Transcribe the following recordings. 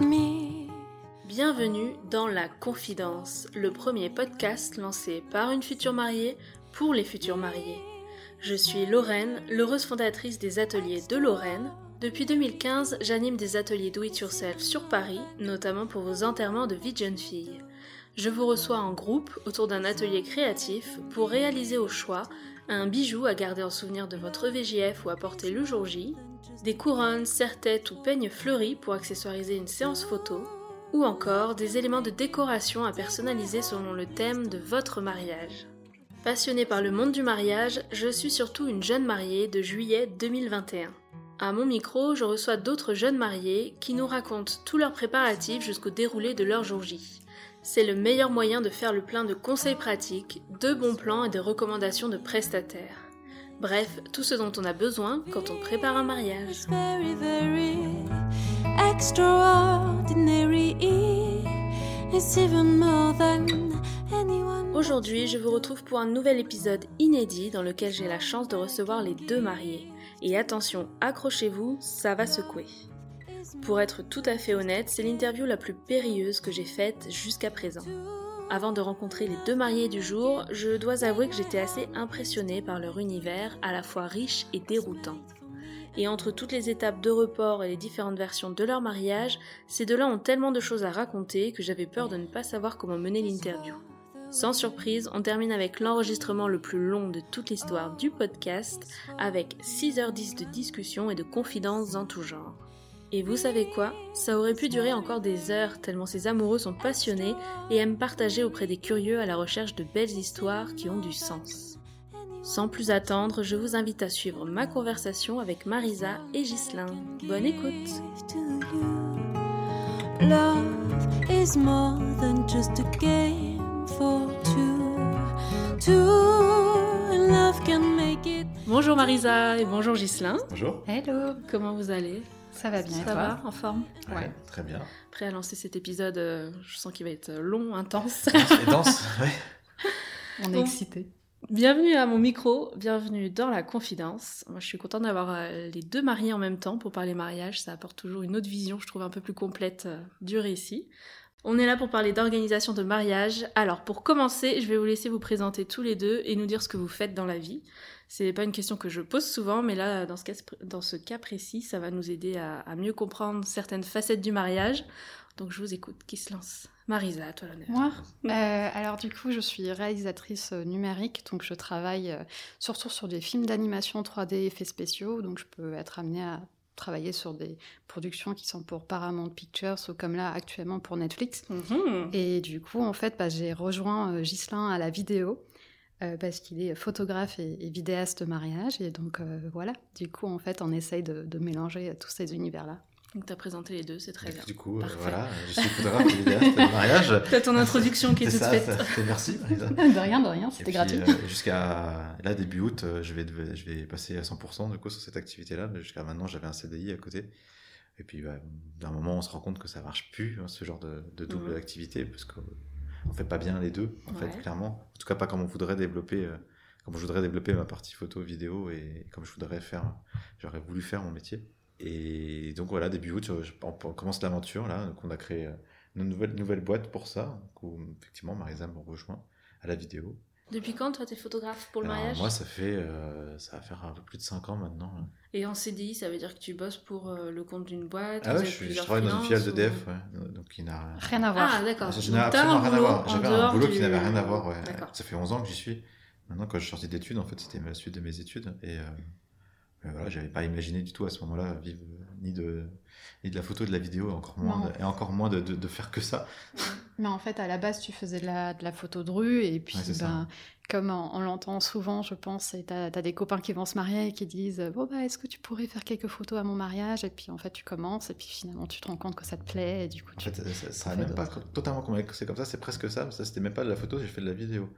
me. Bienvenue dans La Confidence, le premier podcast lancé par une future mariée pour les futurs mariés. Je suis Lorraine, l'heureuse fondatrice des ateliers de Lorraine. Depuis 2015, j'anime des ateliers do it yourself sur Paris, notamment pour vos enterrements de vie de jeune fille. Je vous reçois en groupe autour d'un atelier créatif pour réaliser au choix un bijou à garder en souvenir de votre VGF ou à porter le jour J, des couronnes, serre-têtes ou peignes fleuris pour accessoiriser une séance photo, ou encore des éléments de décoration à personnaliser selon le thème de votre mariage. Passionnée par le monde du mariage, je suis surtout une jeune mariée de juillet 2021. À mon micro, je reçois d'autres jeunes mariés qui nous racontent tous leurs préparatifs jusqu'au déroulé de leur jour J. C'est le meilleur moyen de faire le plein de conseils pratiques, de bons plans et de recommandations de prestataires. Bref, tout ce dont on a besoin quand on prépare un mariage. Aujourd'hui, je vous retrouve pour un nouvel épisode inédit dans lequel j'ai la chance de recevoir les deux mariés. Et attention, accrochez-vous, ça va secouer. Pour être tout à fait honnête, c'est l'interview la plus périlleuse que j'ai faite jusqu'à présent. Avant de rencontrer les deux mariés du jour, je dois avouer que j'étais assez impressionnée par leur univers à la fois riche et déroutant. Et entre toutes les étapes de report et les différentes versions de leur mariage, ces deux-là ont tellement de choses à raconter que j'avais peur de ne pas savoir comment mener l'interview. Sans surprise, on termine avec l'enregistrement le plus long de toute l'histoire du podcast, avec 6h10 de discussion et de confidences en tout genre. Et vous savez quoi? Ça aurait pu durer encore des heures tellement ces amoureux sont passionnés et aiment partager auprès des curieux à la recherche de belles histoires qui ont du sens. Sans plus attendre, je vous invite à suivre ma conversation avec Marisa et Ghislain. Bonne écoute to you. Love is more than just a game for two. Two and love can make it. Bonjour Marisa et bonjour Ghislain. Bonjour. Hello, Comment vous allez? Ça va bien et Ça toi va En forme Ouais. Très bien. Prêt à lancer cet épisode, euh, je sens qu'il va être long, intense. Et ouais. On est Bon. excités. Bienvenue à mon micro, bienvenue dans la confidence. Moi, je suis contente d'avoir euh, les deux mariés en même temps pour parler mariage. Ça apporte toujours une autre vision, je trouve, un peu plus complète euh, du récit. On est là pour parler d'organisation de mariage. Alors, pour commencer, je vais vous laisser vous présenter tous les deux et nous dire ce que vous faites dans la vie. C'est pas une question que je pose souvent, mais là, dans ce cas, dans ce cas précis, ça va nous aider à, à mieux comprendre certaines facettes du mariage. Donc, je vous écoute. Qui se lance Marisa, à toi l'honneur. Moi Euh, Alors du coup, je suis réalisatrice euh, numérique, donc je travaille euh, surtout sur des films d'animation 3D effets spéciaux, donc je peux être amenée à travailler sur des productions qui sont pour Paramount Pictures ou comme là actuellement pour Netflix. Mhm. Et du coup, en fait, bah, j'ai rejoint Ghislain à la vidéo. Euh, parce qu'il est photographe et, et vidéaste de mariage. Et donc euh, voilà, du coup, en fait, on essaye de, de mélanger euh, tous ces univers-là. Donc, tu as présenté les deux, c'est très bien. Du coup, euh, voilà, je suis photographe et vidéaste de mariage. T'as ton introduction qui est, toute ça, faite. ça merci. Marisa. de rien, de rien, c'était gratuit. euh, jusqu'à là, début août, je vais, dev- je vais passer à 100% du coup sur cette activité-là. Jusqu'à maintenant, j'avais un CDI à côté. Et puis, bah, d'un moment, on se rend compte que ça marche plus, hein, ce genre de, de double activité, parce qu'on fait pas bien les deux, en Ouais. fait, clairement. En tout cas, pas comme on voudrait développer, euh, comme je voudrais développer ma partie photo, vidéo, et comme je voudrais faire, j'aurais voulu faire mon métier. Et donc voilà, début août, on, on commence l'aventure là. Donc on a créé euh, une nouvelle, nouvelle boîte pour ça. Où, effectivement, Marisa me rejoint à la vidéo. Depuis quand, toi, t'es photographe pour le Alors, mariage Moi, ça fait, euh, ça va faire un peu plus de 5 ans maintenant. là. Et en CDI, ça veut dire que tu bosses pour euh, le compte d'une boîte Ah vous ouais, avez je, suis- je plusieurs travaille dans une filiale freelances d'EDF, ou- ouais. donc il n'a Rien à voir. Ah, d'accord. Donc, un absolument rien à boulot voir. en J'avais un dehors boulot du- qui n'avait rien à voir. Ouais. D'accord. Ça fait 11 ans que j'y suis. Maintenant, quand je suis sorti d'études, en fait, c'était la suite de mes études. Et euh, mais voilà, j'avais pas imaginé du tout à ce moment-là vivre euh, ni de, ni de la photo, de la vidéo, et encore moins, Non. et encore moins de, de, de faire que ça. Mais en fait, à la base, tu faisais de la, de la photo de rue, et puis, Ouais, c'est ça. ben, comme on, on l'entend souvent, je pense, et t'as as des copains qui vont se marier et qui disent Bon, bah, est-ce que tu pourrais faire quelques photos à mon mariage? Et puis, en fait, tu commences, et puis finalement, tu te rends compte que ça te plaît, et du coup, En fait, ça, ça a fais même pas totalement commencé comme ça, c'est presque ça. mais Ça, c'était même pas de la photo, j'ai fait de la vidéo.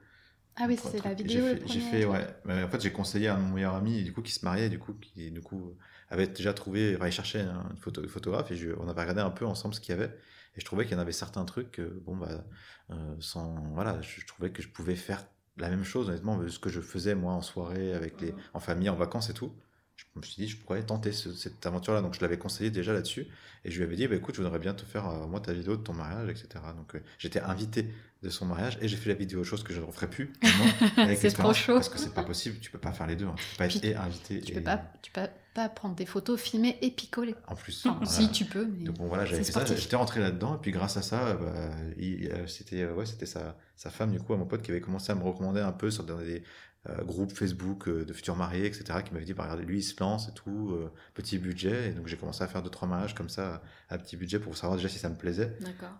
Ah oui, c'est la vidéo. J'ai fait, ouais. Mais en fait, j'ai conseillé à mon meilleur ami, du coup, qui se mariait, du coup, qui, du coup, avait déjà trouvé, enfin, il cherchait un une photo, photographe, et je- on avait regardé un peu ensemble ce qu'il y avait. Et je trouvais qu'il y en avait certains trucs, que, bon, bah, euh, sans, voilà, je, je trouvais que je pouvais faire la même chose, honnêtement, ce que je faisais, moi, en soirée, avec les, en famille, en vacances et tout. je me suis dit, je pourrais tenter ce- cette aventure-là. Donc, je l'avais conseillé déjà là-dessus. Et je lui avais dit, bah, écoute, je voudrais bien te faire, euh, moi, ta vidéo de ton mariage, etc. Donc, euh, j'étais invité de son mariage et j'ai fait la vidéo, chose que je ne referai plus. C'est trop chaud. Parce que c'est pas possible, tu peux pas faire les deux. hein. Tu peux pas être et invité. Tu et... peux pas, tu peux pas prendre des photos, filmer et picoler. En plus. Voilà. si tu peux, mais Donc bon, voilà, j'avais fait ça, j'étais rentré là-dedans, et puis grâce à ça, bah, euh, c'était euh, ouais, c'était sa, sa femme, du coup, à mon pote, qui avait commencé à me recommander un peu sur des euh, groupes Facebook euh, de futurs mariés, etc., qui m'avait dit, bah, regardez, lui, il se lance et tout, euh, petit budget, et donc j'ai commencé à faire deux, trois mariages comme ça, à petit budget, pour savoir déjà si ça me plaisait, D'accord.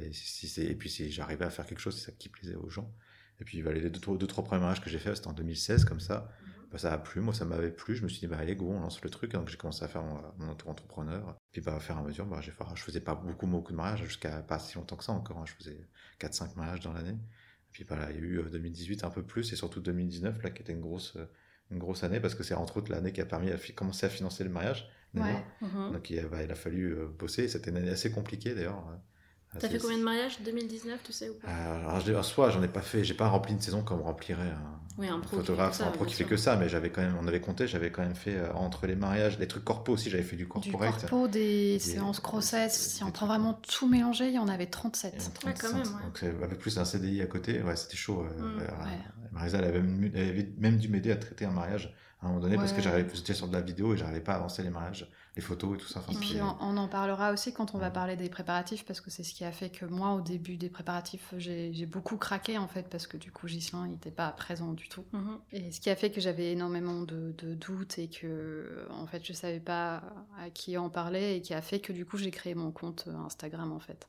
et, si c'est- et puis si j'arrivais à faire quelque chose, c'est ça qui plaisait aux gens. Et puis bah, les deux, deux, trois premiers mariages que j'ai fait, c'était en 2016, comme ça, bah, ça a plu, moi ça m'avait plu, je me suis dit, bah allez, go, on lance le truc, donc j'ai commencé à faire mon, mon auto-entrepreneur. Puis bah, au fur et à mesure, bah, j'ai fait- je faisais pas beaucoup, beaucoup de mariages, jusqu'à pas si longtemps que ça encore, hein, je faisais 4-5 mariages dans l'année. Puis bah, là, il y a eu euh, 2018 un peu plus, et surtout 2019, là, qui était une grosse, euh, une grosse année, parce que c'est entre autres l'année qui a permis à commencer à financer le mariage. Ouais. Mhm. Donc il, a- bah, il a fallu euh, bosser, c'était une année assez compliquée d'ailleurs. T'as fait combien de mariages? 2019, tu sais ou pas? Euh, alors, je- en soi, j'en ai pas fait, j'ai pas rempli une saison comme remplirait un, Oui, un pro. fait photographe, ça, un pro qui fait que ça, mais j'avais quand même, on avait compté, j'avais quand même fait euh, entre les mariages, les trucs corpo aussi, j'avais fait du du corporate. corpo, des Des- séances grossesse, des- si on des prend vraiment tout mélangé, il y en avait Et 37. en Ah, quand même, 35, ouais. Donc avec plus un CDI à côté, ouais, c'était chaud. euh, Mm, euh, ouais. Marisa, elle avait, même, elle avait même dû m'aider à traiter un mariage à un moment donné parce que Ouais. j'arrivais j'étais sur de la vidéo et j'arrivais pas à avancer les mariages, les photos et tout ça. Enfin, Et puis on, on en parlera aussi quand on va parler des préparatifs parce que c'est ce qui a fait que moi au début des préparatifs j'ai beaucoup craqué en fait parce que du coup Gislain il n'était pas présent du tout. Mhm. Et ce qui a fait que j'avais énormément de, de doutes et que en fait je savais pas à qui en parler et qui a fait que du coup j'ai créé mon compte euh, Instagram en fait.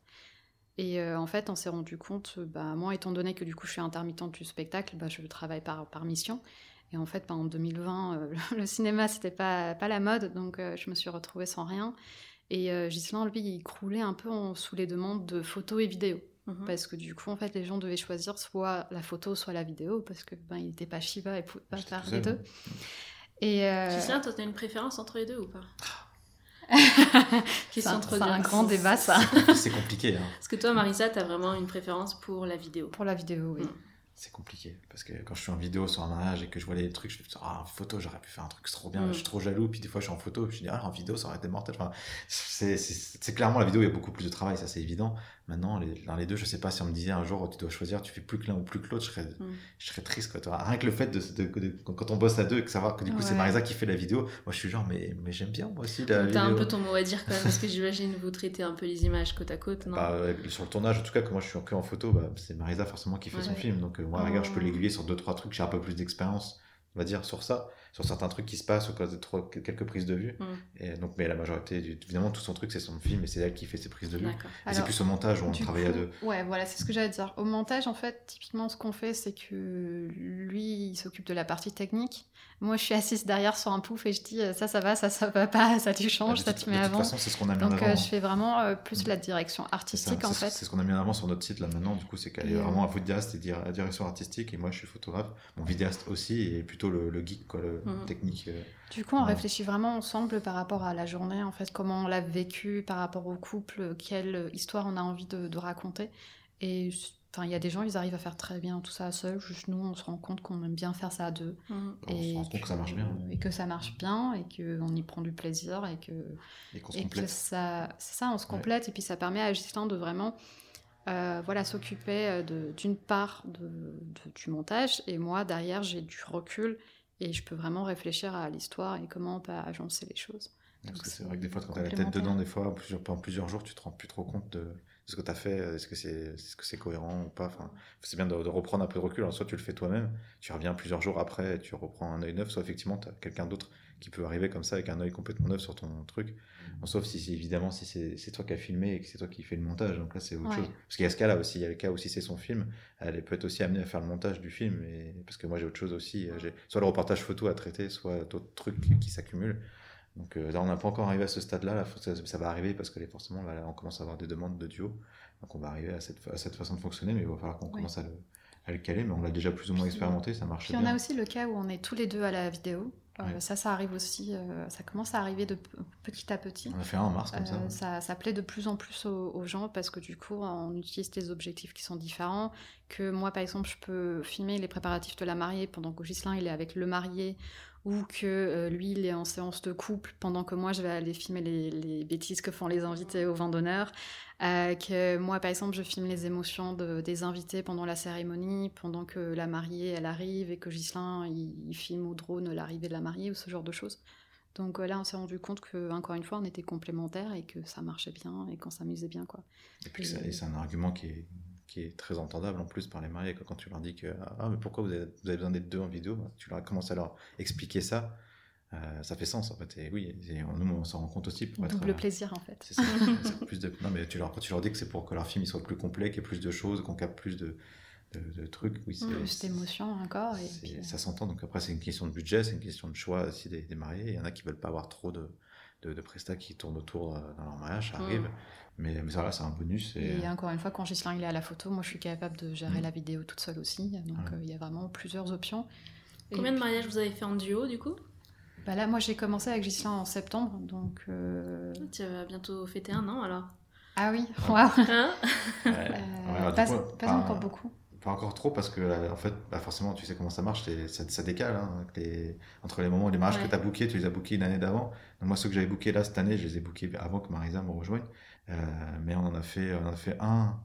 Et euh, en fait on s'est rendu compte, bah, moi étant donné que du coup je suis intermittente du spectacle, bah, je travaille par, par mission. Et en fait, bah, en 2020, euh, le cinéma, c'était pas, pas la mode, donc euh, je me suis retrouvée sans rien. Et euh, Ghislain, lui, il croulait un peu en- sous les demandes de photos et vidéos. Mhm. Parce que du coup, en fait, les gens devaient choisir soit la photo, soit la vidéo, parce que ben, il n'était pas Shiva et pouvait pas faire les deux. Et euh, Gislain, toi, t'as une préférence entre les deux ou pas? C'est un, grand débat, ça. c'est compliqué. hein. Parce que toi, Marisa, t'as vraiment une préférence pour la vidéo. Pour la vidéo, oui. Mm. C'est compliqué parce que quand je suis en vidéo sur un mariage et que je vois les trucs, je me dis ah en photo j'aurais pu faire un truc c'est trop bien, Mm. je suis trop jaloux. Puis des fois je suis en photo je dis ah en vidéo ça aurait été mortel. Enfin, c'est clairement la vidéo il y a beaucoup plus de travail, ça c'est évident. Maintenant les, dans les deux je sais pas si on me disait un jour tu dois choisir, tu fais plus que l'un ou plus que l'autre, je serais, Mm. je serais triste quoi. Rien que le fait de, de- de- quand on bosse à deux et que savoir que du coup c'est. Marisa qui fait la vidéo, moi je suis genre mais, mais j'aime bien moi aussi la vidéo. T'as un peu ton mot à dire quand même, parce que j'imagine vous traitez un peu les images côte à côte, non? Bah, sur le tournage, en tout cas, que moi je suis que en photo, bah, c'est Marisa forcément qui fait son film. Donc, euh, moi, Oh. regarde, je peux l'aiguiller sur deux, trois trucs, j'ai un peu plus d'expérience, on va dire, sur ça, sur certains trucs qui se passent, ou de trop- quelques prises de vue. Mm. Et donc, mais la majorité, du- évidemment, tout son truc, c'est son film et c'est elle qui fait ses prises de vue. Et c'est plus au montage où on travaille à deux. Ouais, voilà, c'est ce que j'allais dire. Au montage, en fait, typiquement, ce qu'on fait, c'est que lui, il s'occupe de la partie technique. Moi, je suis assise derrière sur un pouf et je dis euh, ça, ça va, ça, ça va pas, ça tu changes, de ça toute- tu de mets toute avant. façon, c'est ce qu'on a mis en Donc, avant. euh, je fais vraiment euh, plus la direction ça, artistique, en fait. C'est ce qu'on a mis en avant sur notre site là maintenant, du coup, c'est qu'elle est euh, vraiment un vidéaste et dire- la direction artistique, et moi je suis photographe, mon vidéaste aussi, et plutôt le, le geek, quoi, le Mhm. technique. euh. Du coup, on Ouais. réfléchit vraiment ensemble par rapport à la journée, en fait, comment on l'a vécu par rapport au couple, quelle histoire on a envie de, de raconter. Et enfin, il y a des gens, ils arrivent à faire très bien tout ça seuls. Juste nous, on se rend compte qu'on aime bien faire ça à deux. On se rend compte que ça marche bien. Et que ça marche bien, et qu'on y prend du plaisir, et que, Et qu'on se et que complète. ça, c'est ça, on se complète, et puis ça permet à Gislain de vraiment euh, voilà, s'occuper euh, de- d'une part de, de- du montage, et moi, derrière, j'ai du recul, et je peux vraiment réfléchir à l'histoire et comment on peut agencer les choses. Parce Donc que c'est c'est vrai que des fois, quand tu as la tête dedans, des fois, en plusieurs, pendant plusieurs jours, tu te rends plus trop compte de ce que tu as fait. Est-ce que c'est est -ce c'est cohérent ou pas? Enfin, C'est bien de, de reprendre un peu de recul. Alors, soit tu le fais toi-même, tu reviens plusieurs jours après et tu reprends un œil neuf, soit effectivement, tu as quelqu'un d'autre qui peut arriver comme ça avec un œil complètement neuf sur ton truc. Bon, sauf si, c'est- évidemment, si c'est toi qui as filmé et que c'est toi qui fais le montage. Donc là, c'est autre Ouais. chose. Parce qu'il y a ce cas-là aussi. Il y a le cas où si c'est son film, elle peut être aussi amenée à faire le montage du film. Et, parce que moi, j'ai autre chose aussi. J'ai soit le reportage photo à traiter, soit d'autres trucs qui s'accumulent. Donc euh, là, on n'a pas encore arrivé à ce stade-là. Là, ça, ça va arriver parce que les- forcément, là, on commence à avoir des demandes de duo. Donc on va arriver à cette, à cette façon de fonctionner, mais il va falloir qu'on commence à le, à le caler. Mais on l'a déjà plus ou moins expérimenté, ça marche Puis on bien. a aussi le cas où on est tous les deux à la vidéo. Euh, Ouais. Ça, ça arrive aussi, euh, ça commence à arriver de petit à petit. On a fait un en mars comme ça. Euh, ça, ça plaît de plus en plus aux, aux gens parce que du coup, on utilise des objectifs qui sont différents. Que moi, par exemple, je peux filmer les préparatifs de la mariée pendant que Gislain il est avec le marié ou que euh, lui, il est en séance de couple pendant que moi, je vais aller filmer les, les bêtises que font les invités au vin d'honneur. Euh, que moi, par exemple, je filme les émotions de- des invités pendant la cérémonie, pendant que la mariée, elle arrive, et que Ghislain, il, il filme au drone l'arrivée de la mariée, ou ce genre de choses. Donc euh, là, on s'est rendu compte que, encore une fois, on était complémentaires et que ça marchait bien et qu'on s'amusait bien, quoi. Et puis c'est un argument qui est, qui est très entendable en plus par les mariés. Quand tu leur dis que ah, mais pourquoi vous avez, vous avez besoin d'être deux en vidéo, tu leur commences à leur expliquer ça, euh, ça fait sens en fait. Et oui, et nous on s'en rend compte aussi. Pour être, Double euh, plaisir, en fait. C'est ça. plus de... Non, mais tu leur, quand tu leur dis que c'est pour que leur film il soit plus complet, qu'il y ait plus de choses, qu'on capte plus de, de, de trucs, oui, c'est. Plus d'émotions encore. Et c'est- puis, euh, Ça s'entend. Donc après, c'est une question de budget, c'est une question de choix aussi des, des mariés. Il y en a qui veulent pas avoir trop de, de, de prestats qui tournent autour euh, dans leur mariage, ça Mm. arrive. Mais, mais ça, voilà, c'est un bonus. Et, Et encore une fois, quand Ghislain il est à la photo, moi je suis capable de gérer Mm. la vidéo toute seule aussi. Donc Ouais. euh, il y a vraiment plusieurs options. Et Combien de mariages vous avez fait en duo du coup? Bah Là, moi j'ai commencé avec Ghislain en septembre. Donc. euh, Tu vas bientôt fêter un an alors. Ah oui, waouh Hein? Ouais. Euh, Ouais, alors, du Pas, coup, pas pas- encore beaucoup. Pas encore trop parce que euh, en fait, bah, forcément, tu sais comment ça marche, c'est- ça, ça décale hein, les- entre les moments les mariages Ouais. que tu as bookés, tu les as bookés l'année d'avant. Donc moi, ceux que j'avais bookés là cette année, je les ai bookés avant que Marisa me rejoigne. Euh, mais on en a fait, on en a fait un.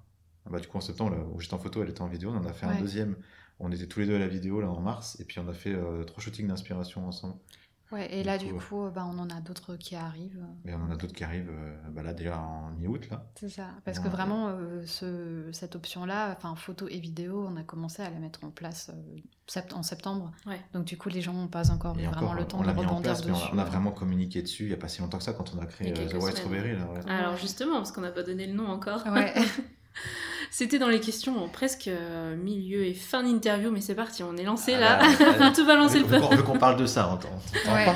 Bah, du coup, en septembre, là, où j'étais en photo, elle était en vidéo. On en a fait un deuxième. On était tous les deux à la vidéo là en mars, et puis on a fait euh, trois shootings d'inspiration ensemble. Ouais, et là, Du du coup, euh, bah, on en a d'autres qui arrivent. Et on en a d'autres qui arrivent, euh, bah, là déjà en mi-août là. C'est ça. Parce que vraiment, euh, ce, cette option-là, enfin photo et vidéo, on a commencé à la mettre en place euh, sept- en septembre. Ouais. Donc du coup, les gens n'ont pas encore Et vraiment encore, le temps on de l'a mis en rebondir place, mais on a, dessus. on a vraiment communiqué dessus il n'y a pas si longtemps que ça quand on a créé euh, The White. Strawberry. Là, ouais. Alors justement, parce qu'on n'a pas donné le nom encore. Ouais. C'était dans les questions en presque euh, milieu et fin d'interview, mais c'est parti, on est lancé Ah là. on va tout balancer On le veut, peu. qu'on- on veut qu'on parle de ça, on t'en Ouais.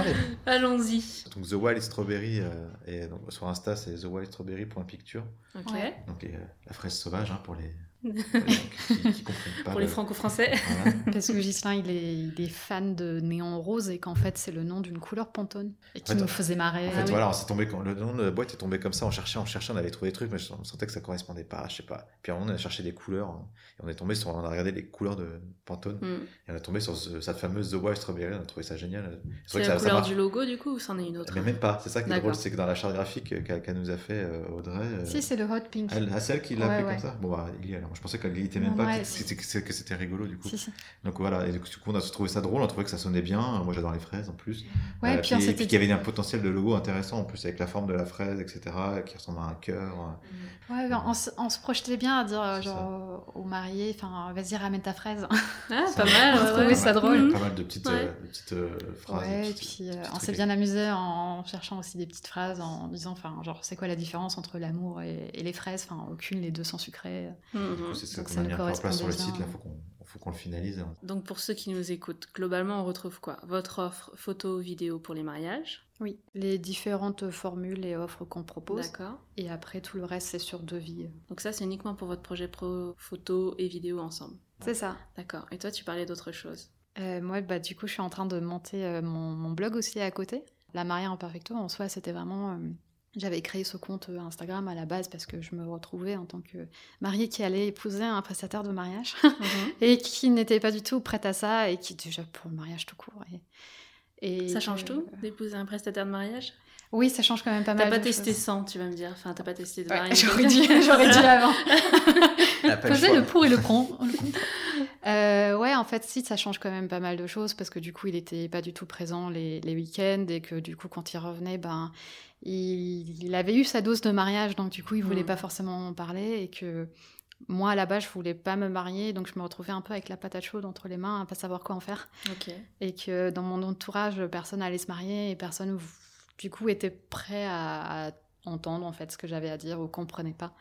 Allons-y. Donc The Wild Strawberry, euh, et donc, sur Insta c'est thewildstrawberry.picture, Ok. Ouais. donc les- la fraise sauvage hein, pour les, pour les gens qui, qui, qui comprennent pas. Pour les le- franco-français. Voilà. Parce que Ghislain, il est, il est fan de néon rose et qu'en fait, c'est le nom d'une couleur Pantone. Et qui En fait, nous faisait marrer. En Ah fait, oui. voilà, on s'est tombé, quand- le nom de la boîte est tombé comme ça, on cherchait, on cherchait, on avait trouvé des trucs, mais on sentait que ça correspondait pas, je sais pas. Puis à un moment, on a cherché des couleurs, hein, et on est tombé sur, on a regardé les couleurs de Pantone, Hmm. et on a tombé sur ce- cette fameuse The Wild Strawberry, on a trouvé ça génial. C'est la ça, ça couleur marche. du logo du coup ou c'en est une autre Mais même pas, c'est ça qui est drôle, c'est que dans la charte graphique qu'elle qu'elle nous a fait, euh, Audrey. euh, Si, c'est le hot pink. Elle, ah, c'est elle qui l'a Ouais, appelé ouais. comme ça? Bon, bah, il y alors. Je pensais qu'elle était même pas, ouais, que c'était- rigolo du coup. Si, si. Donc voilà, et du coup, on a trouvé ça drôle, on trouvait que ça sonnait bien. Moi j'adore les fraises en plus. Ouais, Euh, puis s'était puis qu'il y avait un potentiel de logo intéressant en plus avec la forme de la fraise, etc., qui ressemble à un cœur. Ouais, on, se- on se projetait bien à dire euh, genre aux mariés, enfin vas-y ramène ta fraise. Ah, pas mal. On trouvait ça drôle. Mhm. Pas mal de petites, Ouais. euh, de petites euh, phrases. ouais, petites- puis euh, on s'est bien amusé en cherchant aussi des petites phrases, en disant enfin genre c'est quoi la différence entre l'amour et, et les fraises, enfin aucune, les deux sont sucrées. Mhm. Du coup, C'est ça Donc qu'on a mis en place sur le site, là, faut qu'on faut qu'on le finalise. Donc pour ceux qui nous écoutent, globalement on retrouve quoi? Votre offre photo, vidéo pour les mariages? Oui, les différentes formules et offres qu'on propose. D'accord. Et après tout le reste c'est sur devis. Donc ça c'est uniquement pour votre projet pro photo et vidéo ensemble. C'est ça. D'accord. Et toi tu parlais d'autre chose? Euh, moi, bah, du coup, je suis en train de monter euh, mon, mon blog aussi à côté. La mariée en perfecto, en soi, c'était vraiment. euh, J'avais créé ce compte euh, Instagram à la base parce que je me retrouvais en tant que mariée qui allait épouser un prestataire de mariage et qui n'était pas du tout prête à ça et qui déjà pour le mariage tout court. Et, et Ça change que- tout d'épouser un prestataire de mariage? Oui, ça change quand même pas T'as mal. pas de testé choses. 100, tu vas me dire. Enfin, t'as pas testé de Ouais, mariage. J'aurais dû, j'aurais dû avant. Choix. le pour et le contre. Euh, ouais, en fait, si, ça change quand même pas mal de choses parce que du coup, il était pas du tout présent les, les week-ends et que du coup, quand il revenait, ben, il, il avait eu sa dose de mariage, donc du coup, il voulait Mm. pas forcément en parler et que moi, à la base, je voulais pas me marier, donc je me retrouvais un peu avec la patate chaude entre les mains, à pas savoir quoi en faire. Et que dans mon entourage, personne allait se marier et personne, du coup, était prêt à, à entendre en fait ce que j'avais à dire ou comprenait pas.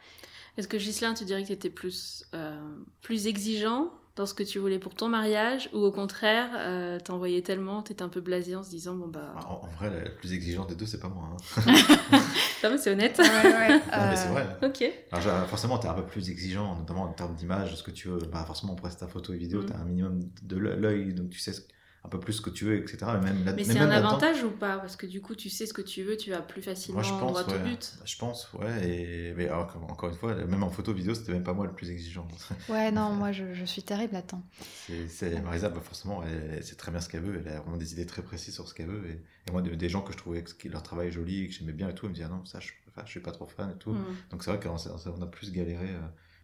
Est-ce que Ghislain, tu dirais que tu étais plus, euh, plus exigeant dans ce que tu voulais pour ton mariage ou au contraire, euh, t'envoyais tellement, t'étais un peu blasé en se disant bon bah. En, en vrai, la plus exigeante des deux, c'est pas moi. hein. Non, mais c'est honnête. Non, mais c'est vrai. ok. Alors, genre, forcément, tu es un peu plus exigeant, notamment en termes d'image, ce que tu veux. Bah, forcément, pour ta photo et vidéo, Mm. tu as un minimum de l'œil, donc tu sais ce- un peu plus ce que tu veux, etc. Mais, même, là- Mais mais c'est même un avantage ou pas? Parce que du coup, tu sais ce que tu veux, tu vas plus facilement Moi, je pense, droit au ouais. but. Je pense, ouais. Et, mais alors, encore- encore une fois, même en photo vidéo, c'était même pas moi le plus exigeant. Ouais, non, moi je, je suis terrible là-dedans. C'est, c'est- Marisa, bah, forcément, elle, sait très bien ce qu'elle veut. Elle a vraiment des idées très précises sur ce qu'elle veut. Et, et moi, de- des gens que je trouvais que leur travail joli, que j'aimais bien et tout, elle me disaient ah non, ça, je, enfin, je suis pas trop fan et tout. Mm. Donc c'est vrai qu'on s'est- on a plus galéré euh,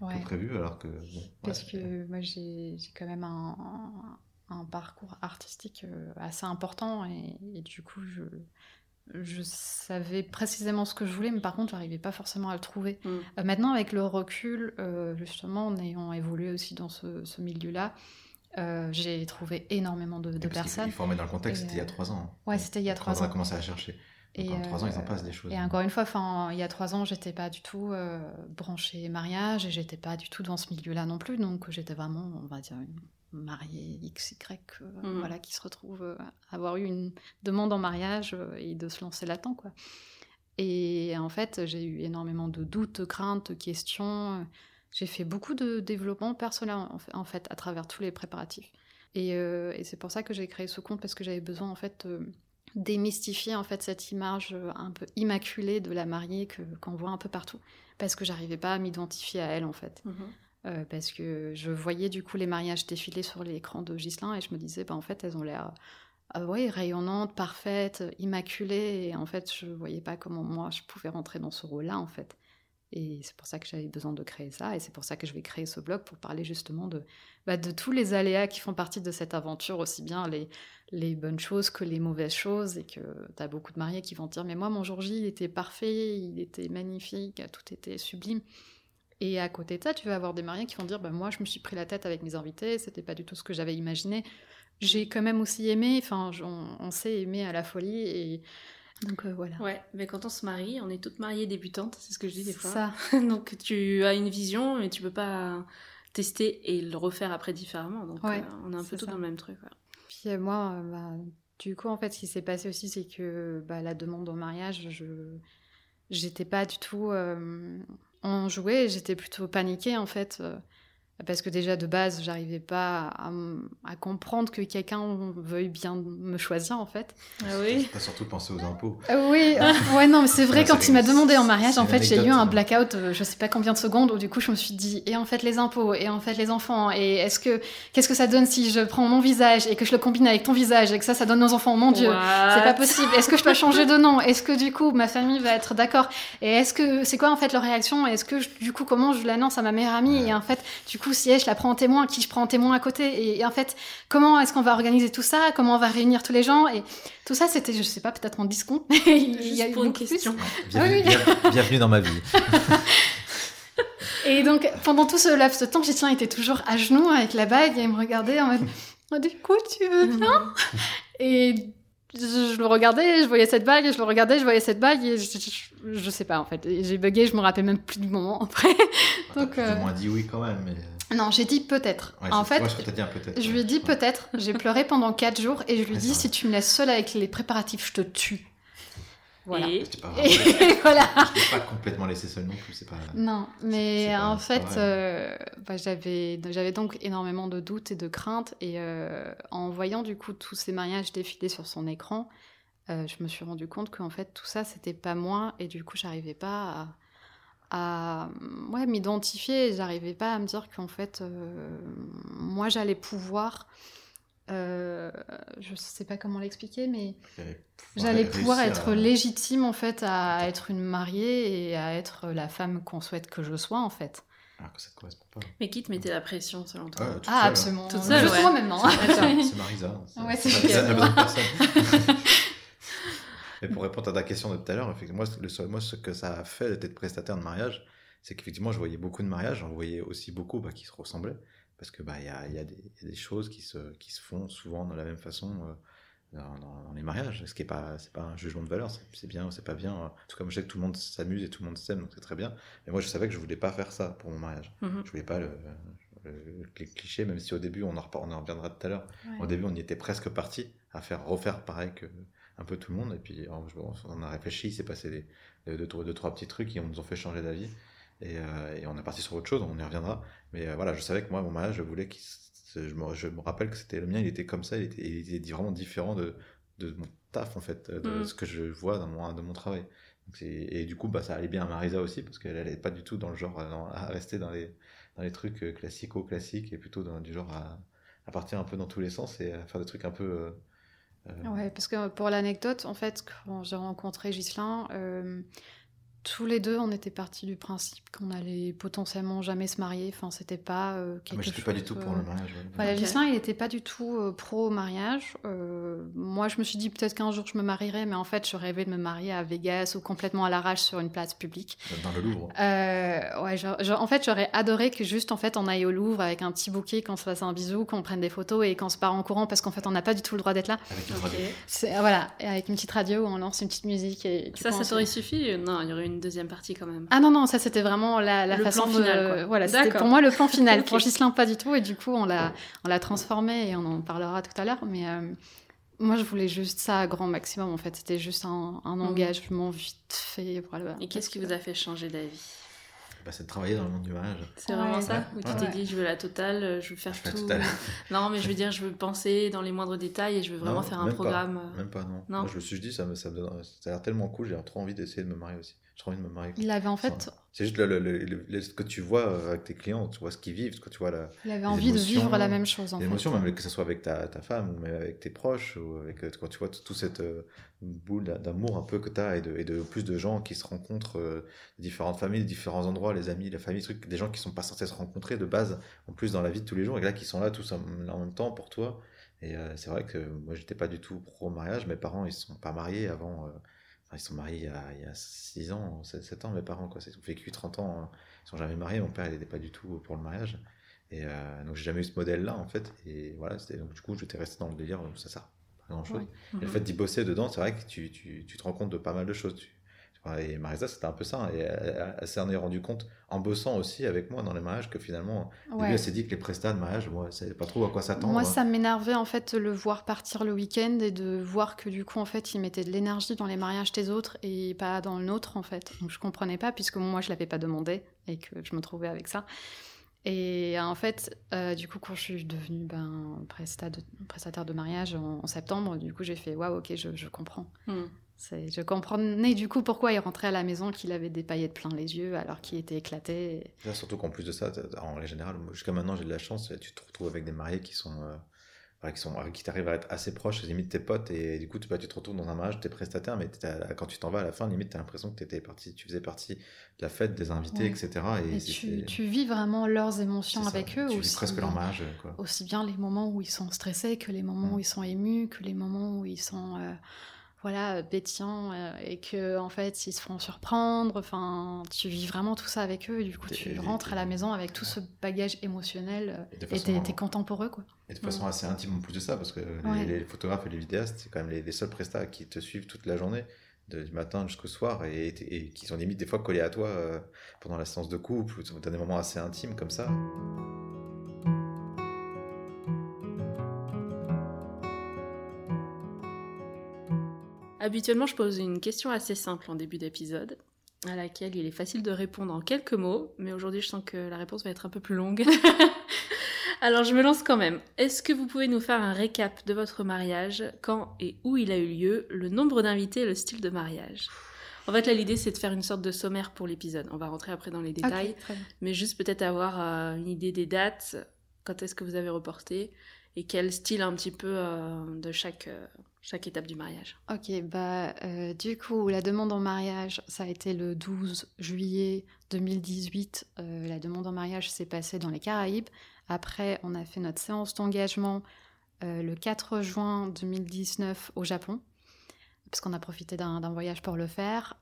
Ouais. que prévu, alors que bon. Parce ouais, que moi j'ai j'ai quand même un, un parcours artistique euh, assez important et, et du coup je, je savais précisément ce que je voulais, mais par contre j'arrivais pas forcément à le trouver. Mm. Euh, maintenant avec le recul, euh, justement en ayant évolué aussi dans ce, ce milieu-là, euh, j'ai trouvé énormément de, de personnes. Il faut remettre dans le contexte, c'était il y a trois ans. ouais, c'était il y a trois on a ans. commencé à chercher. Donc, Et, en trois ans, ils en passent des choses. Et encore une fois, enfin, il y a trois ans, j'étais pas du tout branchée mariage et j'étais pas du tout dans ce milieu-là non plus. Donc j'étais vraiment, on va dire, une mariée XY, euh, Mhm. voilà, qui se retrouve euh, à avoir eu une demande en mariage euh, et de se lancer là-dedans, quoi. Et en fait, j'ai eu énormément de doutes, craintes, questions. J'ai fait beaucoup de développement personnel en fait, en fait, à travers tous les préparatifs. Et, euh, et c'est pour ça que j'ai créé ce compte parce que j'avais besoin en fait euh, démystifier en fait cette image un peu immaculée de la mariée que qu'on voit un peu partout parce que j'arrivais pas à m'identifier à elle en fait Mhm. Euh, parce que je voyais du coup les mariages défiler sur l'écran de Ghislain et je me disais bah en fait elles ont l'air ouais, rayonnantes, parfaites, immaculées et en fait je voyais pas comment moi je pouvais rentrer dans ce rôle-là en fait. Et c'est pour ça que j'avais besoin de créer ça et c'est pour ça que je vais créer ce blog pour parler justement de bah, de tous les aléas qui font partie de cette aventure aussi bien les les bonnes choses que les mauvaises choses et que tu as beaucoup de mariés qui vont dire mais moi mon jour J il était parfait, il était magnifique, tout était sublime. Et à côté de ça, tu vas avoir des mariés qui vont dire bah, moi je me suis pris la tête avec mes invités, c'était pas du tout ce que j'avais imaginé. J'ai quand même aussi aimé, enfin on, on sait aimer à la folie et donc euh, voilà. Ouais, mais quand on se marie, on est toutes mariées débutantes, c'est ce que je dis des fois. ça. Donc tu as une vision, mais tu peux pas tester et le refaire après différemment. Donc Ouais, euh, on est un peu tout dans le même truc. ouais. Puis euh, moi, bah, du coup, en fait, ce qui s'est passé aussi, c'est que bah, la demande en mariage, je j'étais pas du tout euh, enjouée, j'étais plutôt paniquée en fait. Euh, parce que déjà de base, j'arrivais pas à, à comprendre que quelqu'un veuille bien me choisir en fait. Ah oui T'as surtout pensé aux impôts. Euh, oui, euh, ouais, non, mais c'est vrai, Ouais, quand il m'a demandé en mariage, en fait, j'ai eu un hein. blackout, euh, je sais pas combien de secondes, où du coup, je me suis dit, et en fait, les impôts, et en fait, les enfants, et est-ce que, qu'est-ce que ça donne si je prends mon visage, et que je le combine avec ton visage, et que ça, ça donne nos enfants, mon Dieu. C'est pas possible. Est-ce que je dois changer de nom? Est-ce que du coup ma famille va être d'accord? Et est-ce que c'est quoi en fait leur réaction? Est-ce que je- du coup comment je l'annonce à ma meilleure amie? Et en fait du coup si je la prends en témoin, qui je prends en témoin à côté et, et en fait comment est-ce qu'on va organiser tout ça? Comment on va réunir tous les gens? Et tout ça c'était je sais pas peut-être en 10 secondes. Il y a eu pour une question. Bienvenue, Ah oui. bien- bienvenue dans ma vie. Et donc pendant tout ce laps de temps, Gislain était toujours à genoux avec la bague et il me regardait en mode Oh, du coup tu veux bien? Et je, je le regardais, je voyais cette bague, et je le regardais, je voyais cette bague, et je, je- je sais pas en fait. J'ai bugué, je me rappelle même plus du moment après. Donc, euh, ou moins dit oui quand même. Mais... Non, j'ai dit peut-être. Ouais, en fait, moi, je peux te dire peut-être. je lui ai dit peut-être. J'ai pleuré pendant 4 jours et je lui ai dit si tu me laisses seule avec les préparatifs, je te tue. Voilà. Et pas Et voilà. Je t'ai pas complètement laissé seul non plus. C'est pas. Non, mais pas- en fait, euh, bah, j'avais j'avais donc énormément de doutes et de craintes. Et euh, en voyant du coup tous ces mariages défiler sur son écran, euh, je me suis rendu compte qu'en fait tout ça c'était pas moi. Et du coup, j'arrivais pas à, à, ouais, m'identifier. J'arrivais pas à me dire qu'en fait, euh, moi j'allais pouvoir. euh, je sais pas comment l'expliquer, mais J'allais pouvoir être à- légitime en fait à être une mariée et à être la femme qu'on souhaite que je sois en fait. Alors que ça te correspond pas. Mais qui te mettait la pression selon toi Ah seule, hein. absolument. Toute seule, Juste ouais. moi maintenant. C'est Marisa. Ouais, c'est Marisa, Et pour répondre à ta question de tout à l'heure, effectivement, moi, le seul- moi, ce que ça a fait d'être prestataire de mariage, c'est qu'effectivement, je voyais beaucoup de mariages, j'en voyais aussi beaucoup bah, qui se ressemblaient. Parce que bah, y, a, y a des y a des choses qui se, qui se font souvent de la même façon euh, dans, dans- dans les mariages. Ce qui n'est pas, c'est pas un jugement de valeur, c'est bien ou c'est pas bien. En tout cas, moi, je sais que tout le monde s'amuse et tout le monde s'aime, donc c'est très bien. Mais moi, je savais que je voulais pas faire ça pour mon mariage. Mhm. Je voulais pas le, le- le cliché, même si au début, on en, on en reviendra tout à l'heure. Ouais. Au début, on y était presque parti à faire refaire pareil que un peu tout le monde. Et puis, on, on a réfléchi, il s'est passé des, deux, deux, deux, trois petits trucs qui nous ont fait changer d'avis. Et, euh, et on est parti sur autre chose, on y reviendra. Mais euh, voilà, je savais que moi, mon mariage, je voulais qu'il je me, je me rappelle que c'était le mien, il était comme ça, il était, il était vraiment différent de, de mon taf en fait, de Mm. ce que je vois dans mon, mon travail. Donc, et du coup, bah, ça allait bien à Marisa aussi parce qu'elle n'allait pas du tout dans le genre euh, dans- à rester dans les, dans les trucs classico-classiques et plutôt dans, du genre à, à partir un peu dans tous les sens et à faire des trucs un peu. Euh, Ouais, parce que pour l'anecdote, en fait, quand j'ai rencontré Ghislain, euh, tous les deux, on était partis du principe qu'on allait potentiellement jamais se marier. Enfin, c'était pas euh, ah, quelque moi, j'étais chose. pas du tout pour euh, le mariage. ouais. Voilà, il n'était pas du tout euh, pro mariage. Euh, moi, je me suis dit peut-être qu'un jour je me marierais, mais en fait, je rêvais de me marier à Vegas ou complètement à l'arrache sur une place publique. Dans le Louvre. Euh, ouais, en fait, j'aurais adoré que juste en fait on aille au Louvre avec un petit bouquet, qu'on se fasse un bisou, qu'on prenne des photos et qu'on se part en courant parce qu'en fait on n'a pas du tout le droit d'être là. Avec une radio. Voilà, et avec une petite radio où on lance une petite musique et Ça, ça t'aurait suffi? Non, il y aurait une deuxième partie quand même. Ah non non, ça c'était vraiment la, la Le façon plan de final, quoi. voilà, c'était pour moi le plan final. Ok. Pour Ghislain pas du tout et du coup on l'a on l'a transformé et on en parlera tout à l'heure. Mais euh, moi je voulais juste ça à grand maximum en fait. C'était juste un, un engagement vite fait. Voilà. Et qu'est-ce qui vous a fait changer d'avis? Bah, c'est de travailler dans le monde du mariage. C'est Ouais. vraiment ça Ouais. Où tu Ouais. t'es dit, je veux la totale, euh, je veux faire Je tout. Non, mais je veux dire, je veux penser dans les moindres détails et je veux vraiment Non, faire un pas. programme. euh, Même pas, non. Non. Moi, je me suis dit, ça, me, ça, me donne- ça a l'air tellement cool, j'ai trop envie d'essayer de me marier aussi. J'ai trop envie de me marier. Il avait en fait C'est juste le, le- le- ce que tu vois avec tes clients, tu vois ce qu'ils vivent, quand tu vois la, il avait envie de vivre la même chose en fait. même que ce soit avec ta, ta femme ou même avec tes proches, ou avec, euh, quand tu vois toute cette euh, boule d'a- d'amour un peu que tu as et de, et de plus de gens qui se rencontrent, euh, différentes familles, différents endroits, les amis, la famille, trucs, des gens qui sont pas censés se rencontrer de base, en plus dans la vie de tous les jours, et là qui sont là tous en, en même temps pour toi. Et euh, c'est vrai que moi j'étais pas du tout pro mariage, mes parents ils se sont pas mariés avant. Enfin, ils sont mariés il y a, il y a 6 ans, 7 ans, mes parents, quoi. Ils ont vécu 30 ans, ils sont jamais mariés. Mon père, il n'était pas du tout pour le mariage. Et euh, donc, j'ai jamais eu ce modèle-là, en fait. Et voilà, donc du coup, j'étais resté dans le délire, ça sert pas à grand-chose. Ouais. Et le Mhm. fait d'y bosser dedans, c'est vrai que tu, tu, tu te rends compte de pas mal de choses. Tu- Et Marisa, c'était un peu ça. hein. Et elle, elle s'en est rendu compte en bossant aussi avec moi dans les mariages que finalement, au début, Ouais. elle s'est dit que les prestats de mariage, moi, savait pas trop à quoi s'attendre. Moi, ça m'énervait en fait de le voir partir le week-end et de voir que du coup, en fait, il mettait de l'énergie dans les mariages des autres et pas dans le nôtre en fait. Donc je comprenais pas puisque moi je l'avais pas demandé et que je me trouvais avec ça. Et en fait, euh, du coup, quand je suis devenue ben, de- prestataire de mariage en, en septembre, du coup, j'ai fait waouh, ok, je, je comprends. Mhm. Je comprenais du coup pourquoi il rentrait à la maison qu'il avait des paillettes plein les yeux alors qu'il était éclaté. Et- Là, surtout qu'en plus de ça, en général, jusqu'à maintenant, j'ai de la chance, tu te retrouves avec des mariés qui sont. euh, qui, sont, qui t'arrivent à être assez proches, limite tes potes, et du coup, tu, bah, tu te retrouves dans un mariage, t'es prestataire, mais quand tu t'en vas à la fin, limite, t'as l'impression que étais parti, tu faisais partie de la fête, des invités, Ouais. etc. Et, tu, vis vraiment leurs émotions ça. avec eux Tu vis aussi. presque leur mariage, quoi. aussi bien les moments où ils sont stressés que les moments Mm. où ils sont émus, que les moments où ils sont euh, voilà pétillants euh, et que en fait ils se font surprendre. Enfin, tu vis vraiment tout ça avec eux. Et du coup, tu rentres à la maison avec tout ce bagage émotionnel euh, Et t'es t'es content pour eux quoi. Et de façon assez intime en plus de ça, parce que les- photographes et les vidéastes, c'est quand même les, les seuls prestats qui te suivent toute la journée, de- du matin jusqu'au soir, et, et qui sont limite des fois collés à toi euh, pendant la séance de couple, ou dans des moments assez intimes comme ça. Habituellement, je pose une question assez simple en début d'épisode, à laquelle il est facile de répondre en quelques mots, mais aujourd'hui, je sens que la réponse va être un peu plus longue. Alors, je me lance quand même. Est-ce que vous pouvez nous faire un récap de votre mariage, quand et où il a eu lieu, le nombre d'invités et le style de mariage? En fait, là, l'idée, c'est de faire une sorte de sommaire pour l'épisode. On va rentrer après dans les détails, mais juste peut-être avoir euh, une idée des dates, quand est-ce que vous avez reporté, et quel style un petit peu euh, de chaque, euh, chaque étape du mariage. Ok, bah euh, du coup la demande en mariage, ça a été le 12 juillet 2018. Euh, la demande en mariage s'est passée dans les Caraïbes. Après, on a fait notre séance d'engagement euh, le 4 juin 2019 au Japon, parce qu'on a profité d'un d'un voyage pour le faire.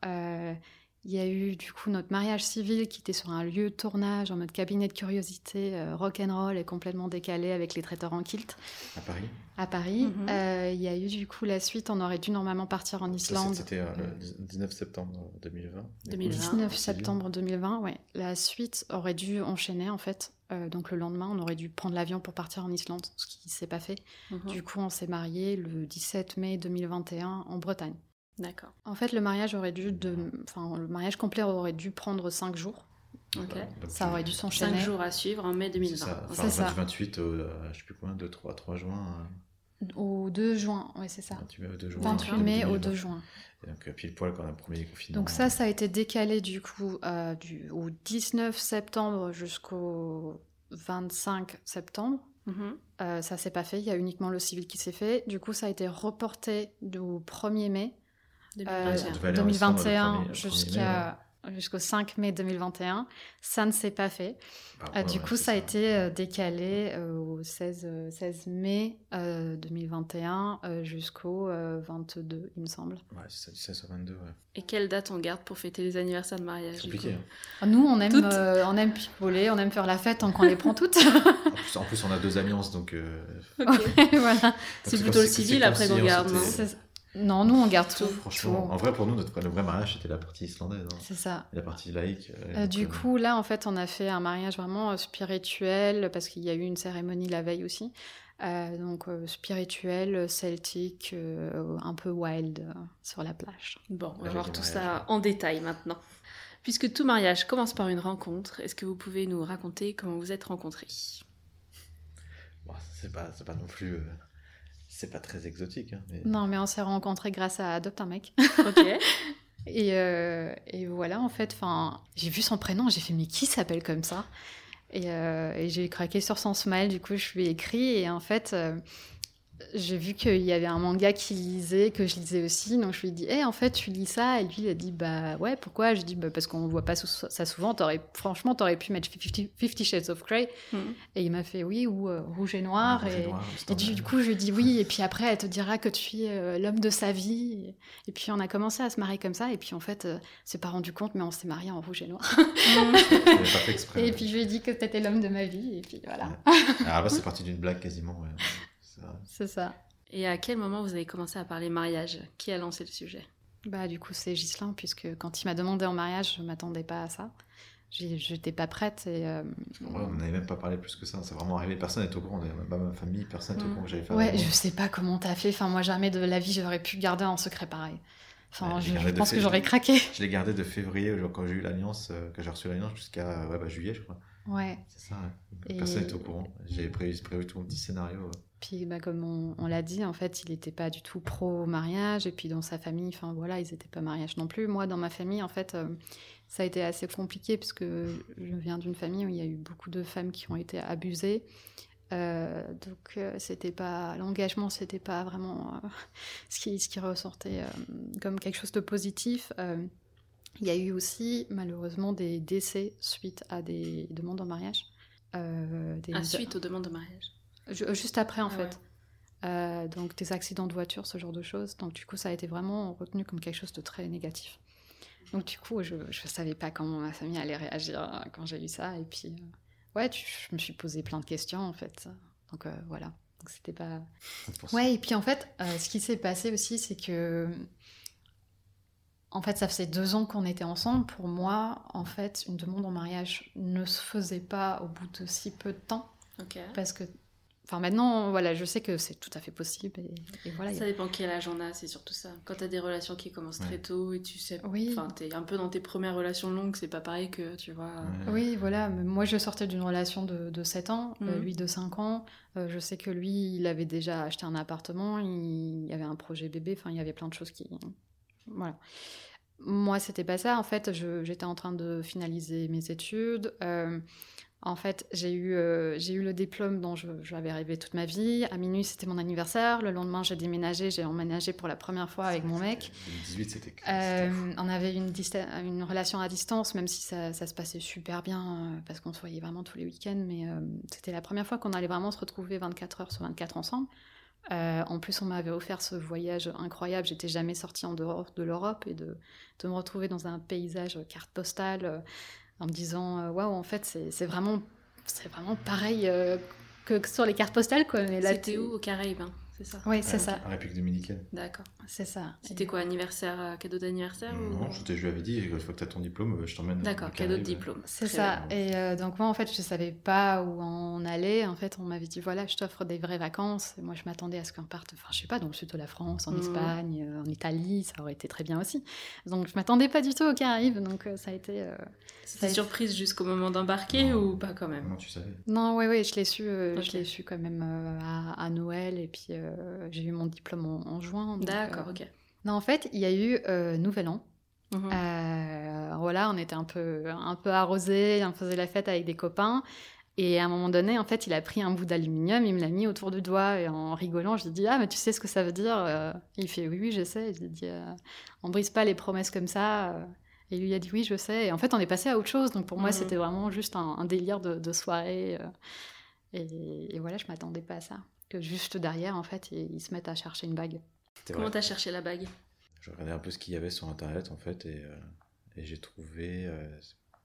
Il y a eu du coup notre mariage civil qui était sur un lieu de tournage en mode cabinet de curiosité euh, rock and roll et complètement décalé avec les traiteurs en kilt À Paris. à Paris. Mhm. Euh, il y a eu du coup la suite, on aurait dû normalement partir en Ça, Islande. C'était euh, le 19 septembre 2020. 2020. 19 Civil. septembre 2020, ouais. La suite aurait dû enchaîner en fait. Euh, donc le lendemain, on aurait dû prendre l'avion pour partir en Islande, ce qui s'est pas fait. Mhm. Du coup, on s'est marié le 17 mai 2021 en Bretagne. D'accord. En fait, le mariage aurait dû de, enfin, le mariage complet aurait dû prendre 5 jours. Ok. Voilà. Donc, Ça aurait dû 5 s'enchaîner. jours à suivre en mai C'est 2020. ça. C'est Enfin, ça. du 28 au, euh, je sais plus combien, 2, 3, 3 juin. euh, Au 2 juin, ouais, c'est ça. 28 mai au 2 juin. 28 mai au 2 2020. juin. Et donc, euh, pile poil quand on a le premier confinement. Donc ça, ça a été décalé du coup euh, du, au 19 septembre jusqu'au 25 septembre. Mhm. Euh, ça s'est pas fait, il y a uniquement le civil qui s'est fait. Du coup, ça a été reporté au 1er mai 2021. devait aller en décembre, le 2021 premier- le premier jusqu'à jusqu'au 5 mai 2021. Ça ne s'est pas fait. Bah, Euh, ouais, du ouais, coup, ça a été euh, décalé euh, au 16, euh, 16 mai euh, 2021 euh, jusqu'au euh, 22, il me semble. Ouais, c'est ça, du 16 au 22, ouais. Et quelle date on garde pour fêter les anniversaires de mariage C'est compliqué. hein. Nous, on aime, euh, on aime picoler, on aime faire la fête tant qu'on les prend toutes. En plus, en plus, on a deux alliances, donc. euh, Ok. voilà. donc C'est plutôt le civil après qu'on on garde, non? C'est- Non, nous, on garde tout. Franchement, tout. en vrai, pour nous, notre le vrai mariage, c'était la partie islandaise. hein. C'est ça. Et la partie laïque. euh, Euh, du euh, coup, là, en fait, on a fait un mariage vraiment spirituel parce qu'il y a eu une cérémonie la veille aussi. Euh, donc, euh, spirituel, celtique, euh, un peu wild euh, sur la plage. Bon, on va voir tout mariages. ça en détail maintenant. Puisque tout mariage commence par une rencontre, est-ce que vous pouvez nous raconter comment vous êtes rencontrés? Bon, c'est pas, c'est pas non plus. C'est pas très exotique. hein, mais... Non, mais on s'est rencontrés grâce à Adopte un mec. Ok. Et, euh, et voilà, en fait, enfin, j'ai vu son prénom, j'ai fait, mais qui s'appelle comme ça? Et, euh, et j'ai craqué sur son smile, du coup, je lui ai écrit, et en fait, euh, j'ai vu qu'il y avait un manga qu'il lisait, que je lisais aussi, donc je lui ai dit, Eh, en fait, tu lis ça Et lui, il a dit, bah ouais, pourquoi? Je dis, bah, parce qu'on voit pas ça souvent, t'aurais, franchement, t'aurais pu mettre Fifty Fifty Shades of Grey. Mhm. Et il m'a fait, oui, ou euh, Rouge et Noir. Rouge et et, Noir, et du, coup, je lui dis oui, et puis après, elle te dira que tu es euh, l'homme de sa vie. Et, puis, on a commencé à se marier comme ça, et puis en fait, euh, c'est pas rendu compte, mais on s'est marié en rouge et noir. Exprès. et ouais. puis, je lui ai dit que t'étais l'homme de ma vie, et puis voilà, Alors, à la base, c'est parti d'une blague quasiment. ouais. Ça- c'est ça. Et à quel moment vous avez commencé à parler mariage? Qui a lancé le sujet? Bah, du coup, c'est Gislain, puisque quand il m'a demandé en mariage, je m'attendais pas à ça. J'étais pas prête, et. euh, vrai, on n'avait même pas parlé plus que ça. C'est vraiment arrivé. Personne n'est au courant. Même pas ma famille, personne n'est au Mm. courant que j'allais faire. Ouais, je sais pas comment t'as fait. Enfin, moi, jamais de la vie, j'aurais pu garder un secret pareil. Enfin, Ouais, je, pense fait- que j'aurais craqué. Je l'ai gardé de février, quand j'ai eu l'alliance, euh, quand j'ai reçu l'alliance, jusqu'à euh, ouais, bah, juillet, je crois. Ouais. C'est ça. ouais. Et- Personne n'est au courant. J'ai prévu, prévu tout mon petit scénario. Puis, bah, comme on, on l'a dit, en fait, il n'était pas du tout pro mariage. Et puis, dans sa famille, enfin voilà, ils n'étaient pas mariage non plus. Moi, dans ma famille, en fait, euh, ça a été assez compliqué parce que je viens d'une famille où il y a eu beaucoup de femmes qui ont été abusées. Euh, donc, euh, c'était pas l'engagement, c'était pas vraiment euh, ce, qui, ce qui ressortait comme quelque chose de positif. Il y a eu aussi, malheureusement, des décès suite à des demandes en mariage. Euh, des- À suite aux demandes de mariage. Ju- Juste après, en Ah fait. Euh, donc, des accidents de voiture, ce genre de choses. Donc, du coup, ça a été vraiment retenu comme quelque chose de très négatif. Donc, du coup, je ne savais pas comment ma famille allait réagir euh, quand j'ai eu ça. Et puis, euh, ouais, tu- je me suis posé plein de questions, en fait. Donc, euh, voilà. Donc, c'était pas. Ouais, et puis en fait, euh, ce qui s'est passé aussi, c'est que. En fait, ça faisait deux ans qu'on était ensemble. Pour moi, en fait, une demande en mariage ne se faisait pas au bout de si peu de temps. Ok. Parce que. Enfin, maintenant, voilà, je sais que c'est tout à fait possible. Et, et voilà. il Ça a- dépend quel âge on a, c'est surtout ça. Quand t'as des relations qui commencent très tôt et tu sais, Oui. enfin t'es un peu dans tes premières relations longues, c'est pas pareil que tu vois. Ouais. Oui, voilà. Moi, je sortais d'une relation de, de 7 ans, euh, Mhm. lui de 5 ans. Euh, je sais que lui, il avait déjà acheté un appartement, il y avait un projet bébé, enfin, il y avait plein de choses qui. Voilà. Moi, c'était pas ça. En fait, j'étais en train de finaliser mes études. Euh, en fait, j'ai eu, euh, j'ai eu le diplôme dont je- j'avais rêvé toute ma vie. À minuit, c'était mon anniversaire. Le lendemain, j'ai déménagé. J'ai emménagé pour la première fois avec mon mec. 2018, c'était. c'était Euh, on avait une, dista- une relation à distance, même si ça, ça se passait super bien, euh, parce qu'on se voyait vraiment tous les week-ends, mais c'était la première fois qu'on allait vraiment se retrouver 24 heures sur 24 ensemble. Euh, en plus, on m'avait offert ce voyage incroyable. J'étais jamais sortie en dehors de l'Europe et de, de me retrouver dans un paysage carte postale en me disant euh, waouh, en fait, c'est vraiment, vraiment pareil euh, que, sur les cartes postales. Quoi. Mais là, C'était où Aux Caraïbes. hein? C'est ça Oui, c'est ça. En République dominicaine. D'accord. C'est ça. C'était quoi, anniversaire, euh, cadeau d'anniversaire ou... Non, je, t'ai- je lui avais dit, une fois que tu as ton diplôme, euh, je t'emmène. D'accord, au cadeau de diplôme. C'est ça. bien. Et euh, donc moi, en fait, je savais pas où on allait. En fait, on m'avait dit voilà, je t'offre des vraies vacances. Et moi, je m'attendais à ce qu'on parte, enfin, je sais pas, dans le sud de la France, en Mhm. Espagne, euh, en Italie, ça aurait été très bien aussi. Donc, je m'attendais pas du tout aux Caraïbes. Donc, euh, ça a été. euh, C'était surprise jusqu'au moment d'embarquer Non. ou pas quand même Comment tu savais Non, oui, oui, je l'ai su, euh, je l'ai su quand même euh, à, à Noël. Et puis, euh, j'ai eu mon diplôme en, en juin. D'accord, euh, ok. Non, en fait, il y a eu euh, Nouvel An. Mhm. Euh, voilà, on était un peu, un peu arrosés, on faisait la fête avec des copains. Et à un moment donné, en fait, il a pris un bout d'aluminium, il me l'a mis autour du doigt et en rigolant, je lui ai dit Ah, mais tu sais ce que ça veut dire Euh, Il fait Oui, oui, je sais. Je lui ai dit euh, On brise pas les promesses comme ça. Euh, Et lui a dit Oui, je sais. Et en fait, on est passé à autre chose. Donc pour moi, Mhm. c'était vraiment juste un, un délire de, de soirée. euh, et, et voilà, je m'attendais pas à ça. Que juste derrière, en fait, ils, ils se mettent à chercher une bague. Comment t'as cherché la bague? Je regardais un peu ce qu'il y avait sur internet en fait et, euh, et j'ai trouvé euh,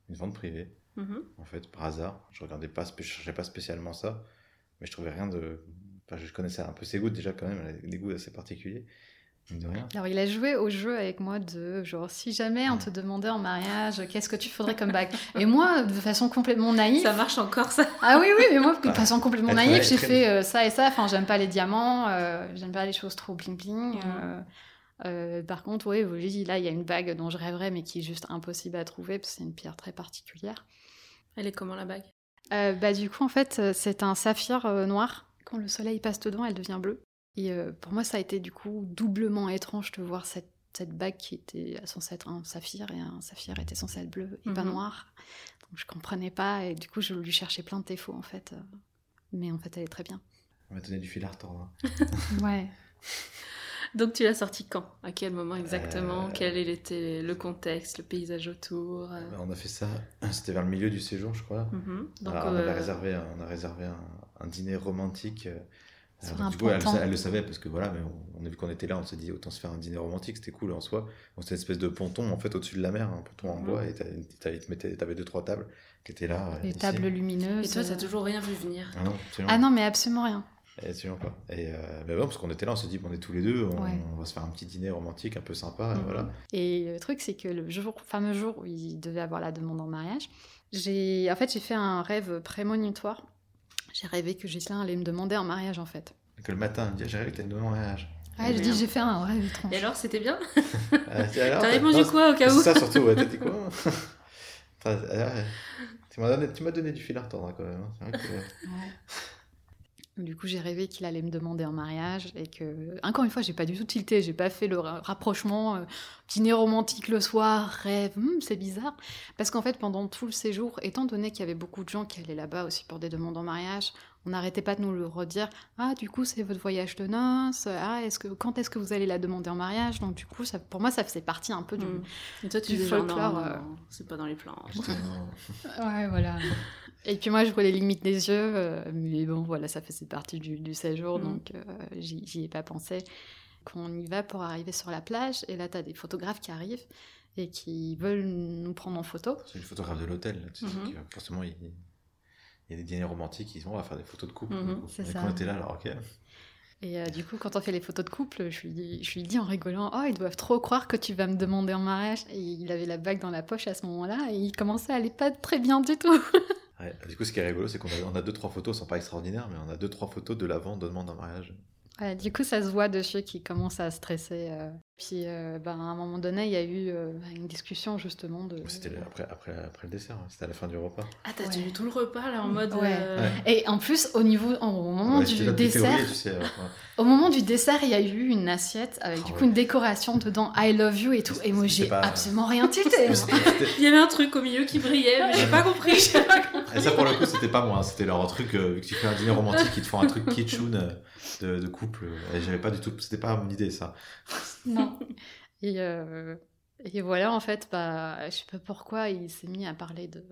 une vente privée Mhm. en fait par hasard. Je regardais pas, je cherchais pas spécialement ça, mais je trouvais rien de. Enfin, je connaissais un peu ses goûts déjà quand même, elle a des goûts assez particuliers. Mine de rien. Alors, il a joué au jeu avec moi de genre, si jamais on te demandait en mariage, qu'est-ce que tu faudrais comme bague Et moi, de façon complètement naïve. Ça marche encore ça Ah oui, oui, mais moi, de façon complètement naïve, j'ai très fait euh, ça et ça. Enfin, j'aime pas les diamants, euh, j'aime pas les choses trop bling-bling. Mhm. euh, euh, par contre, oui, vous dit, là, il y a une bague dont je rêverais, mais qui est juste impossible à trouver, parce que c'est une pierre très particulière. Elle est comment la bague? Euh, bah, du coup, en fait, c'est un saphir euh, noir. Quand le soleil passe dedans, elle devient bleue. Et euh, pour moi, ça a été du coup doublement étrange de voir cette, cette bague qui était censée être un saphir, et un saphir était censé être bleu et pas Mhm. noir. Donc je comprenais pas, et du coup, je lui cherchais plein de défauts, en fait. euh. Mais en fait, elle est très bien. On m'a donné du fil à retordre. hein. Ouais. Donc tu l'as sorti quand? À quel moment exactement? Euh, Quel était le contexte, le paysage autour euh, Bah, on a fait ça, c'était vers le milieu du séjour, je crois. mhm. Donc Alors, on, avait réservé, on a réservé un, un dîner romantique. Euh, Sur un du coup, elle, le savait parce que voilà, mais on, on a vu qu'on était là, on s'est dit autant se faire un dîner romantique, c'était cool en soi. Donc c'était une espèce de ponton en fait au-dessus de la mer, un ponton en bois, et t'avais- deux trois tables qui étaient là. euh, Les ici. tables lumineuses. Et toi, t'as euh. toujours rien vu venir Ah non, absolument. Ah non, mais absolument rien. Absolument pas. Et euh, bah bon, parce qu'on était là, on s'est dit, on est tous les deux, on, Ouais. on va se faire un petit dîner romantique un peu sympa, et Mhm. voilà. Et le truc, c'est que le jour, fameux jour où il devait avoir la demande en mariage, j'ai, en fait, j'ai fait un rêve prémonitoire. J'ai rêvé que Gislain allait me demander en mariage, en fait. Donc le matin, il dit, j'ai rêvé que t'as une demande en mariage. Ah, je dis, Merde. j'ai fait un rêve étrange. Et alors, c'était bien Ah, T'as répondu quoi au cas C'est où ça surtout, ouais, t'as dit quoi ah, Tu m'as donné, tu du fil à retordre hein, quand même. hein. Vrai que- Du coup, j'ai rêvé qu'il allait me demander en mariage et que, encore une fois, j'ai pas du tout tilté, j'ai pas fait le ra- rapprochement euh, dîner romantique le soir, rêve, hmm, c'est bizarre. Parce qu'en fait, pendant tout le séjour, étant donné qu'il y avait beaucoup de gens qui allaient là-bas aussi pour des demandes en mariage, on n'arrêtait pas de nous le redire. Ah, du coup, c'est votre voyage de noces. Ah, est-ce que quand est-ce que vous allez la demander en mariage? Donc, du coup, ça, pour moi, ça faisait partie un peu du. Mm. Et toi, tu du dis genre, non, folklore, non, euh. c'est pas dans les plans. Ouais, voilà. Et puis moi, je vois les limites des yeux, euh, mais bon, voilà, ça faisait partie du, du séjour, Mhm. donc euh, j'y j'y ai pas pensé. Qu'on y va pour arriver sur la plage, et là, tu as des photographes qui arrivent et qui veulent nous prendre en photo. C'est le photographe de l'hôtel. tu sais, qui va- Forcément, il, y a des dîners romantiques, ils vont on va faire des photos de couple. Du coup. c'est Et ça. quand on était là, alors ok. Et euh, du coup, quand on fait les photos de couple, je lui, dis, je lui dis en rigolant Oh, ils doivent trop croire que tu vas me demander en mariage. Et il avait la bague dans la poche à ce moment-là, et il commençait à aller pas très bien du tout. Ouais, Du coup, ce qui est rigolo, c'est qu'on a, on a deux trois photos, elles sont pas extraordinaires, mais on a deux trois photos de l'avant de demande en mariage. Ouais, du coup, ça se voit dessus qui commence à stresser. euh. Puis, euh, ben, à un moment donné, il y a eu euh, une discussion justement de. C'était après, après, après le dessert, hein, c'était à la fin du repas. Ah, t'as Ouais. tenu tout le repas là en mode. Ouais. euh, Ouais. Et en plus, au niveau, au moment Ouais, du dessert, février, tu sais, alors, ouais. au moment du dessert, il y a eu une assiette avec du Ah coup ouais. une décoration dedans, I love you et tout. Et moi, j'ai pas- absolument rien tilté. Hein. Il y avait un truc au milieu qui brillait, mais j'ai pas compris. J'ai pas compris. Et ça, pour le coup, c'était pas moi, hein, c'était leur truc, euh, vu que tu fais un dîner romantique, ils te font un truc kitschoun de, de couple. Et j'avais pas du tout, c'était pas mon idée, ça. Non. Et, euh, et voilà, en fait, bah, je sais pas pourquoi il s'est mis à parler de.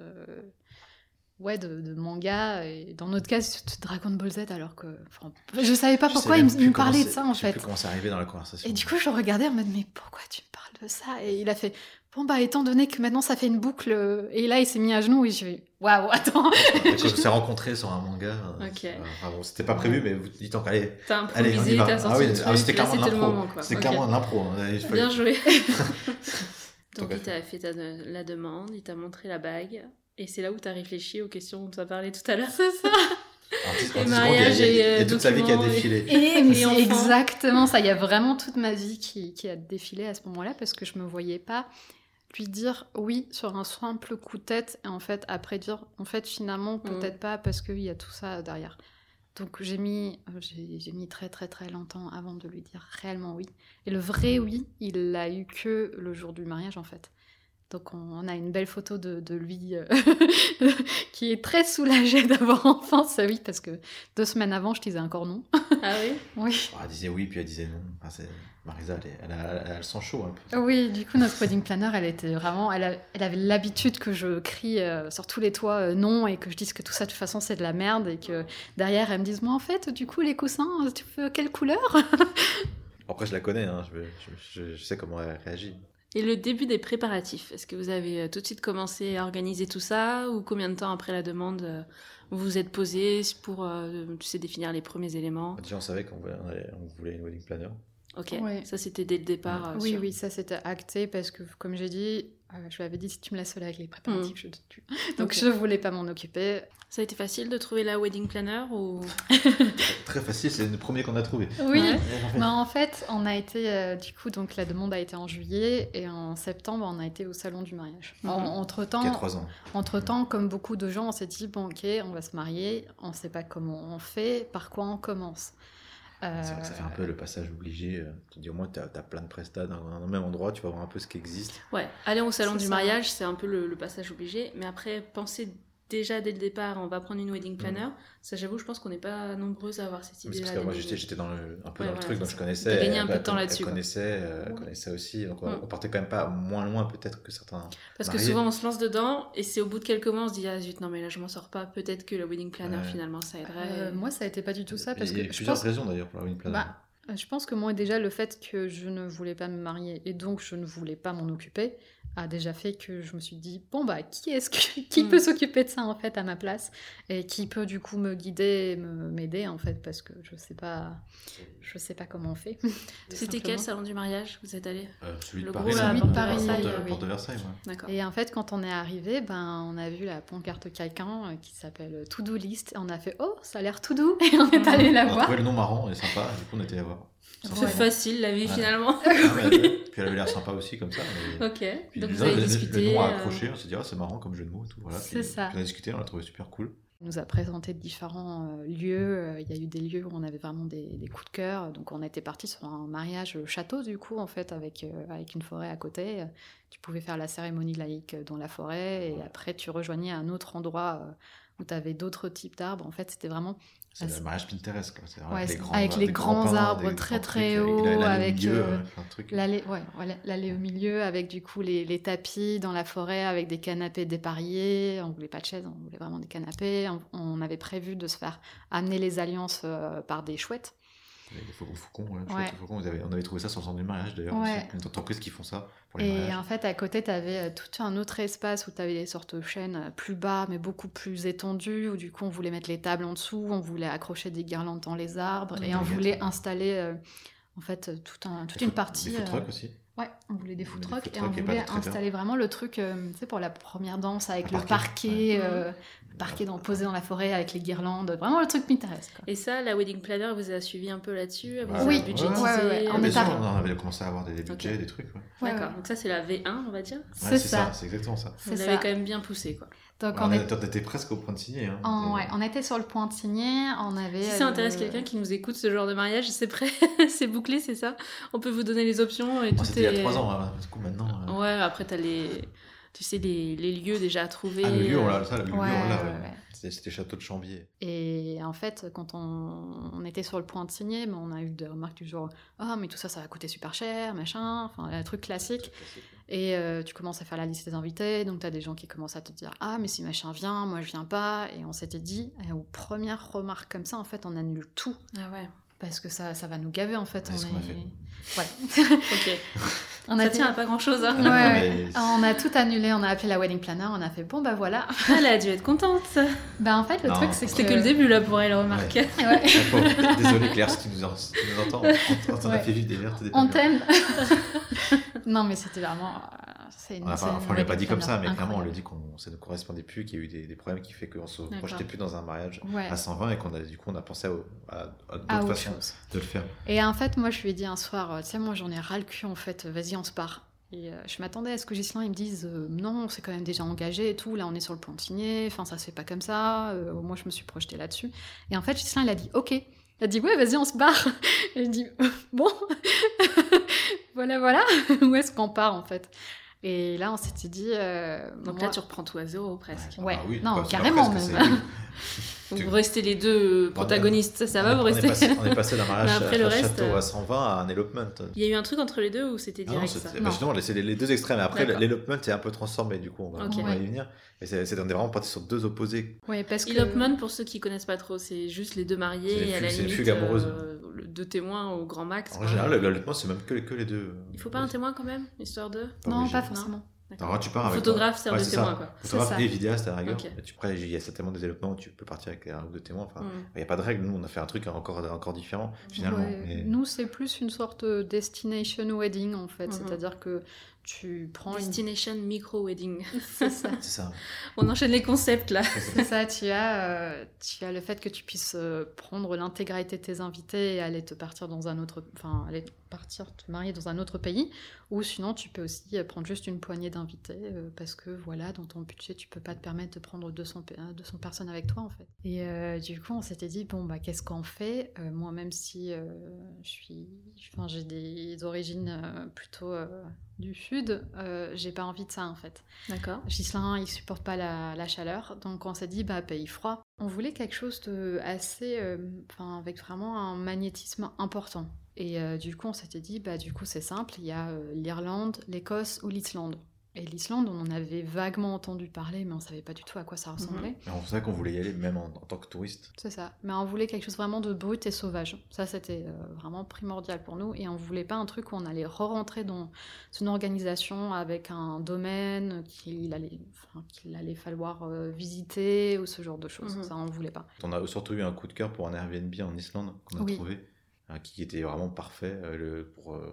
Ouais, de, de manga, et dans notre cas, de Dragon Ball Z, alors que. enfin, je savais pas pourquoi il me, parlait de ça, en je sais fait. plus comment c'est arrivé dans la conversation. Et du coup, je le regardais en mode, mais pourquoi tu me parles de ça? Et il a fait, Bon, bah, étant donné que maintenant ça fait une boucle, euh, et là il s'est mis à genoux, et je vais waouh, attends. Quand on s'est rencontrés sur un manga, euh, Ok. euh, enfin, bon, c'était pas prévu, mais vous dites encore, allez, allez, on y va. Ah oui, ah, c'était clairement de l'impro. C'était clairement de l'impro. Bien joué. Donc il t'a fait ta- la demande, il t'a montré la bague, et c'est là où t'as réfléchi aux questions dont tu as parlé tout à l'heure. C'est ça? En 10 Et et, euh, toute sa vie qui a et- défilé. Et, Et exactement ça. Il y a vraiment toute ma vie qui, qui a défilé à ce moment-là parce que je me voyais pas lui dire oui sur un simple coup de tête et en fait après dire en fait finalement peut-être pas parce qu'il y a tout ça derrière. Donc j'ai mis euh, j'ai mis très très très longtemps avant de lui dire réellement oui. Et le vrai oui, il l'a eu que le jour du mariage en fait. Donc on, on a une belle photo de, de lui euh, qui est très soulagé d'avoir enfin ça oui parce que deux semaines avant je disais encore non. Ah oui? Oui. Ah, Elle disait oui, puis elle disait non. Enfin, Marisa, elle, est- elle a, elle a le sang chaud un peu. Oui, du coup, notre wedding planner, elle était vraiment. Elle, a- elle avait l'habitude que je crie euh, sur tous les toits euh, non et que je dise que tout ça, de toute façon, c'est de la merde et que derrière, elle me dise Moi, en fait, du coup, les coussins, tu veux quelle couleur? Après, je la connais, hein, je, je- je- je sais comment elle réagit. Et le début des préparatifs, est-ce que vous avez euh, tout de suite commencé à organiser tout ça ou combien de temps après la demande euh, vous vous êtes posé pour euh, tu sais, définir les premiers éléments? Déjà, on savait qu'on voulait, on voulait une wedding planner. Ok, Ouais. ça c'était dès le départ. euh, Oui, oui, ça, c'était acté parce que, comme j'ai dit, euh, je lui avais dit Si tu me laisses seule avec les préparatifs, je te tue. Donc, Ok. je voulais pas m'en occuper. Ça a été facile de trouver la wedding planner ou? Très facile, c'est le premier qu'on a trouvé. Oui. Ouais. Bah, en fait, on a été, euh, du coup, donc la demande a été en juillet et en septembre, on a été au salon du mariage. Mhm. entre temps, ans. Entre temps, comme beaucoup de gens, on s'est dit bon, ok, on va se marier, on sait pas comment on fait, par quoi on commence. Euh, C'est vrai que ça fait un peu le passage obligé. euh, Tu dis au moins, tu as, plein de prestats dans un même endroit, tu vas voir un peu ce qui existe. Ouais, aller au salon du ça. mariage, c'est un peu le, le passage obligé, mais après, penser déjà dès le départ, on va prendre une wedding planner, ça j'avoue, je pense qu'on n'est pas nombreuses à avoir cette Mm. Parce que moi, le j'étais dans le, un peu Ouais, dans le truc, donc je connaissais. Gagné un elle- peu de temps là-dessus, Elle quoi. connaissait, euh, aussi. Donc, on, Mm. on partait quand même pas moins loin, peut-être, que certains. Parce que souvent on se lance dedans et c'est au bout de quelques mois on se dit ah zut non mais là je m'en sors pas peut-être que le wedding planner Ouais. finalement ça aiderait. euh, moi, ça a été pas du tout ça parce Il y a je plusieurs pense, raisons d'ailleurs pour la wedding planner. bah, je pense que moi déjà le fait que je ne voulais pas me marier et donc je ne voulais pas m'en occuper a déjà fait que je me suis dit bon bah qui est-ce que qui Mm. peut s'occuper de ça en fait à ma place? Et qui peut du coup me guider, me m'aider en fait? Parce que je sais pas je sais pas comment on fait. C'était quel salon du mariage vous êtes allé Euh, celui de Le Paris, porte de- porte de- euh, Versailles, ouais. Et en fait, quand on est arrivé, ben, on a vu la pancarte de quelqu'un euh, qui s'appelle To Do List. Et on a fait Oh, ça a l'air tout doux. Et on est allé la On a voir. trouvé le nom marrant et sympa, du coup on était allé voir. C'est facile la vie Ouais. finalement. Ah, mais- Puis elle avait l'air sympa aussi comme ça. mais- ok. Puis Donc vous avez discuté. le nom a euh, accroché, on s'est dit ah, c'est marrant comme jeu de mots et tout. Voilà. C'est ça. puis on a discuté, on l'a trouvé super cool. Il nous a présenté différents euh, lieux. Euh, Il y a eu des lieux où on avait vraiment des, des coups de cœur. Donc, on était parti sur un mariage château, du coup, en fait, avec, euh, avec une forêt à côté. Tu pouvais faire la cérémonie laïque dans la forêt. Et après, tu rejoignais un autre endroit où tu avais d'autres types d'arbres. En fait, c'était vraiment C'est le mariage Pinterest. Quoi. Ouais, avec les grands, avec les des grands pins, arbres très, très hauts, avec, euh, euh. L'allée ouais, au milieu avec du coup les, les tapis dans la forêt avec des canapés dépareillés. On voulait pas de chaises, on voulait vraiment des canapés. On, on avait prévu de se faire amener les alliances euh, par des chouettes. Les faucons, faucons, ouais, Ouais. chouettes faucons, vous avez- on avait trouvé ça sur le centre du mariage d'ailleurs. Ouais. Une entreprise qui font ça pour les Et mariages. en fait, à côté, tu avais tout un autre espace où tu avais des sortes de chaînes euh, plus bas, mais beaucoup plus étendues, où du coup, on voulait mettre les tables en dessous, on voulait accrocher des guirlandes dans les arbres, et on voulait ouais. installer euh, en fait tout un, toute une partie. Des food euh, trucks aussi. Ouais, on voulait des food trucks et on voulait installer vraiment le truc, euh, tu sais, pour la première danse avec Un le parquet, ouais. euh, parquet dans, posé dans la forêt avec les guirlandes, vraiment le truc Pinterest. Quoi. Et ça, la wedding planner vous a suivi un peu là-dessus? Vous Oui. budgétisé? Ouais, ouais, ouais. On sûr, avait commencé à avoir des budgets, des trucs. ouais. Ouais, D'accord. ouais. Donc ça c'est la V1 on va dire? Ouais, C'est c'est ça. ça, c'est exactement ça. Vous ça. l'avez quand même bien poussé quoi. Donc on, est- était presque au point de signer. Hein. en- Et- ouais, on était sur le point de signer, on avait... Si ça euh, intéresse quelqu'un qui nous écoute ce genre de mariage, c'est prêt, c'est bouclé, c'est ça? On peut vous donner les options et tout c'était est... il y a trois ans, hein. du coup maintenant. euh, Ouais, après t'as les, tu sais les, les lieux déjà à trouver. Ah, le lieu, euh, on l'a, ça, le lieu, Ouais, on l'a, ouais, ouais. ouais. C'était, Château de Chambier. Et en fait, quand on, on était sur le point de signer, mais on a eu des remarques du genre Ah, mais tout ça, ça va coûter super cher, machin, enfin, un truc classique. Et euh, tu commences à faire la liste des invités, donc tu as des gens qui commencent à te dire Ah, mais si machin vient, moi je viens pas. Et on s'était dit, et aux premières remarques comme ça, en fait, on annule tout. Ah ouais. parce que ça, ça va nous gaver en fait. C'est ce on est- fait. Ouais. Ok. on Ça a tient à pas grand chose. Hein. Ouais. mais- On a tout annulé, on a appelé la wedding planner, on a fait bon bah voilà. Elle a dû être contente. Bah en fait le Non, truc c'est que C'était que le début là pour elle, remarque. Ouais. Ah, pauvre. Désolé Claire, si tu nous, en- si tu nous entends, on, on t'en a fait vivre des vertes On t'aime. non mais c'était vraiment. C'est une- une enfin, on l'a pas dit comme ça, mais clairement, on l'a dit qu'on ça ne correspondait plus, qu'il y a eu des, des problèmes qui fait qu'on se projetait plus dans un mariage Ouais. à 120 et qu'on a du coup on a pensé à, à, à Ah, d'autres autre façons chose. de le faire. Et en fait, moi, je lui ai dit un soir, euh, tu sais, moi, j'en ai ras le cul, en fait, vas-y, on se part. Et euh, je m'attendais à ce que Gislain, il me dise, euh, non, c'est quand même déjà engagé et tout, là, on est sur le signer, enfin, ça se fait pas comme ça, euh, moi, je me suis projetée là-dessus. Et en fait, Gislain, il a dit, ok. Il a dit, ouais, vas-y, on se barre. Et je dis, bon, voilà, voilà, où est-ce qu'on part, en fait? Et là, on s'était dit... euh, Donc moi- là, tu reprends tout à zéro presque. Ouais, Ah oui, non, carrément, presque, Vous restez les deux protagonistes, ça va, on, vous est- on est restez. passé, on est passé d'un mariage après, à, le à reste, château euh, à 120 à un elopement. Il y a eu un truc entre les deux ou c'était Ah non, direct c'était- ça bah, Non. justement, c'est les, les deux extrêmes. Après, l'elopement est un peu transformé, du coup, on va, on va y venir. Et c'est on est vraiment parti sur deux opposés. Ouais, parce que... Elopement, pour ceux qui connaissent pas trop, c'est juste les deux mariés les à la c'est les limite fugues amoureuses. euh, deux témoins au grand max. En général, l'elopement, c'est même que, que les deux. Il faut pas un témoin quand même, histoire de. Non, obligé. pas forcément. Alors, tu pars avec Photographe sert Ouais, de témoin ça. quoi. Photographe et vidéaste à la rigueur. Tu, il y a certainement des développements où tu peux partir avec un ou deux témoins. Enfin, Mm. il n'y a pas de règle. Nous, on a fait un truc encore, encore différent, finalement. Ouais, Mais- Nous, c'est plus une sorte de destination wedding, en fait. Mhm. C'est-à-dire que tu prends une... Destination micro wedding. C'est ça. C'est ça. On enchaîne les concepts là. C'est ça, tu as, euh, tu as le fait que tu puisses euh, prendre l'intégralité de tes invités et aller te partir dans un autre, enfin aller partir te marier dans un autre pays, ou sinon tu peux aussi euh, prendre juste une poignée d'invités euh, parce que voilà dans ton budget tu peux pas te permettre de prendre 200, pe- euh, 200 personnes avec toi en fait. Et euh, du coup on s'était dit bon bah qu'est-ce qu'on fait? Euh, Moi même si euh, je suis, enfin j'ai des origines plutôt du sud, euh, j'ai pas envie de ça en fait. D'accord. Gislain, il supporte pas la, la chaleur, donc on s'est dit bah pays froid. On voulait quelque chose de assez, euh, enfin avec vraiment un magnétisme important. Et euh, du coup on s'était dit bah du coup c'est simple, il y a euh, l'Irlande, l'Écosse ou l'Islande. Et l'Islande, on en avait vaguement entendu parler, mais on savait pas du tout à quoi ça ressemblait. Mais C'est vrai qu'on voulait y aller, même en, en tant que touriste. C'est ça. Mais on voulait quelque chose vraiment de brut et sauvage. Ça, c'était euh, vraiment primordial pour nous. Et on voulait pas un truc où on allait re-rentrer dans une organisation avec un domaine qu'il allait, enfin, qu'il allait falloir euh, visiter ou ce genre de choses. Mhm. Ça, on voulait pas. On a surtout eu un coup de cœur pour un Airbnb en Islande qu'on a Oui. trouvé, euh, qui était vraiment parfait euh, le- pour, euh,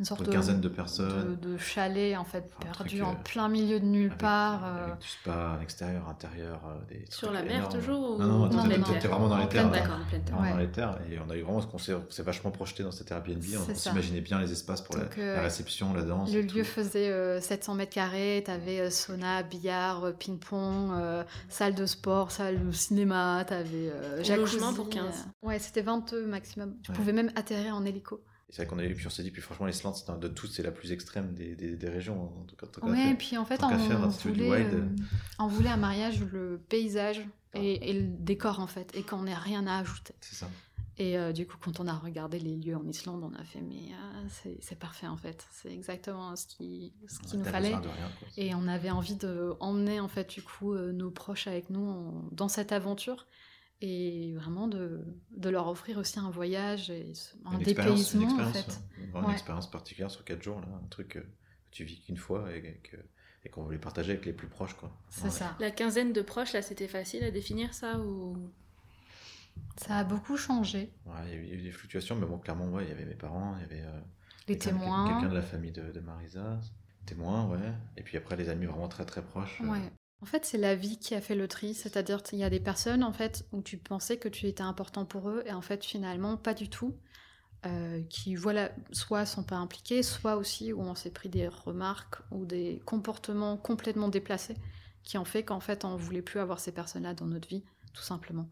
Une sorte une quinzaine de personnes. de, de chalet, en fait, Enfin, un perdu truc, en euh, plein milieu de nulle avec, part. euh, avec du spa à l'extérieur, intérieur, euh, des Sur la mer énormes. toujours ou- Non, non, Non, non. t'étais vraiment dans les terres. dans Ouais. les terres et on a eu vraiment ce qu'on s'est vachement projeté dans cet Airbnb. On, on s'imaginait bien les espaces pour la, euh, la réception, la danse. Le tout. lieu faisait euh, 700 mètres carrés, t'avais euh, sauna, billard, euh, ping-pong, euh, salle de sport, salle de cinéma, t'avais euh, Pour jacuzzi. logement pour 15. euh, Ouais, c'était 22 maximum. Tu pouvais même atterrir en hélico. C'est vrai qu'on a eu, puis on s'est dit, puis franchement, l'Islande, c'est un- de toutes, c'est la plus extrême des, des, des régions. En tout cas, en tout cas, Ouais, et puis en fait, tant on, faire, du voulait, euh, on voulait un mariage, où le paysage Ah. et, et le décor en fait, et qu'on n'ait rien à ajouter. C'est ça. Et euh, du coup, quand on a regardé les lieux en Islande, on a fait, mais euh, c'est- c'est parfait en fait. C'est exactement ce qui- ce qu'il nous fallait. de rien. Et on avait envie de emmener en fait du coup euh, nos proches avec nous en- dans cette aventure et vraiment de, de leur offrir aussi un voyage et un Une expérience, une dépaysement en fait. une expérience particulière sur 4 jours, là, un truc que tu vis qu'une fois et que- et qu'on voulait partager avec les plus proches. quoi. C'est Ouais. ça. La quinzaine de proches là, c'était facile à définir ça ou? Ça a beaucoup changé. Ouais, il y a eu- il y a eu des fluctuations, mais bon, clairement, ouais, il y avait mes parents, il y avait euh, Les quelqu'un- témoins. quelqu'un de la famille de, de Marisa, témoins, ouais, et puis après les amis vraiment très très proches. euh, Ouais. En fait, c'est la vie qui a fait le tri, c'est-à-dire qu'il y a des personnes en fait où tu pensais que tu étais important pour eux et en fait finalement pas du tout, euh, qui voilà soit sont pas impliqués, soit aussi où on s'est pris des remarques ou des comportements complètement déplacés qui ont fait qu'en fait on voulait plus avoir ces personnes-là dans notre vie, tout simplement.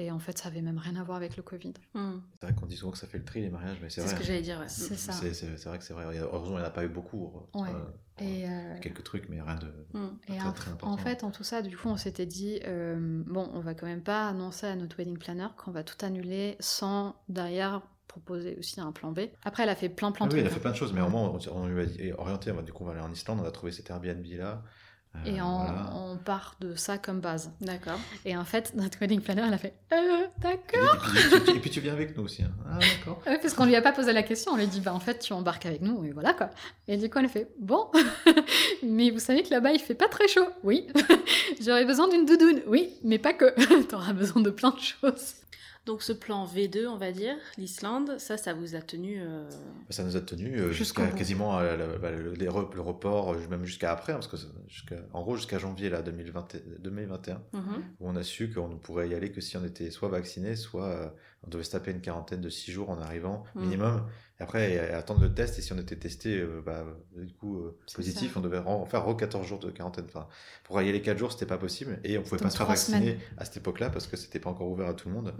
Et en fait, ça avait même rien à voir avec le Covid. Hmm, C'est vrai qu'on dit souvent que ça fait le tri les mariages, mais c'est C'est ce vrai. que j'allais dire. ouais. C'est ça. C'est c'est- c'est vrai que c'est vrai. Heureusement, il n'y en a pas eu beaucoup. Ouais. euh, Et, euh, Quelques trucs, mais rien de. Hmm. Et Très, en, très en important. fait, en tout ça, du coup, on s'était dit, euh, bon, on va quand même pas annoncer à notre wedding planner qu'on va tout annuler sans derrière proposer aussi un plan B. Après, elle a fait plein plein Ah de oui, elle a fait plein de choses, mais au moins, on, on lui a dit, orienté, on va- du coup, on va aller en Islande, on a trouvé cet Airbnb là. Euh, Et on, voilà. on part de ça comme base. D'accord. Et en fait, notre wedding planner, elle a fait euh, D'accord. et puis- et puis tu viens avec nous aussi. hein. Ah, d'accord. Ouais, parce qu'on lui a pas posé la question, on lui a dit bah en fait tu embarques avec nous et voilà quoi. Et du coup elle a fait bon, mais vous savez que là-bas il fait pas très chaud. Oui, j'aurais besoin d'une doudoune. Oui, mais pas que. T'auras besoin de plein de choses. Donc ce plan V2, on va dire, l'Islande, ça, ça vous a tenu... euh, Ça nous a tenu euh, jusqu'à quasiment à la- bah, le, les re- le report, euh, même jusqu'à après, hein, parce que jusqu'à, en gros jusqu'à janvier là, 2020, 2021, mhm. où on a su qu'on ne pourrait y aller que si on était soit vacciné, soit euh, on devait se taper une quarantaine de 6 jours en arrivant, Mm. minimum. Et après, et- et attendre le test, et si on était testé euh, bah, du coup euh, positif, ça. on devait en faire re 14 jours de quarantaine. Enfin, pour y aller 4 jours, c'était pas possible, et on pouvait Donc pas se faire vacciner semaines. à cette époque-là parce que c'était pas encore ouvert à tout le monde.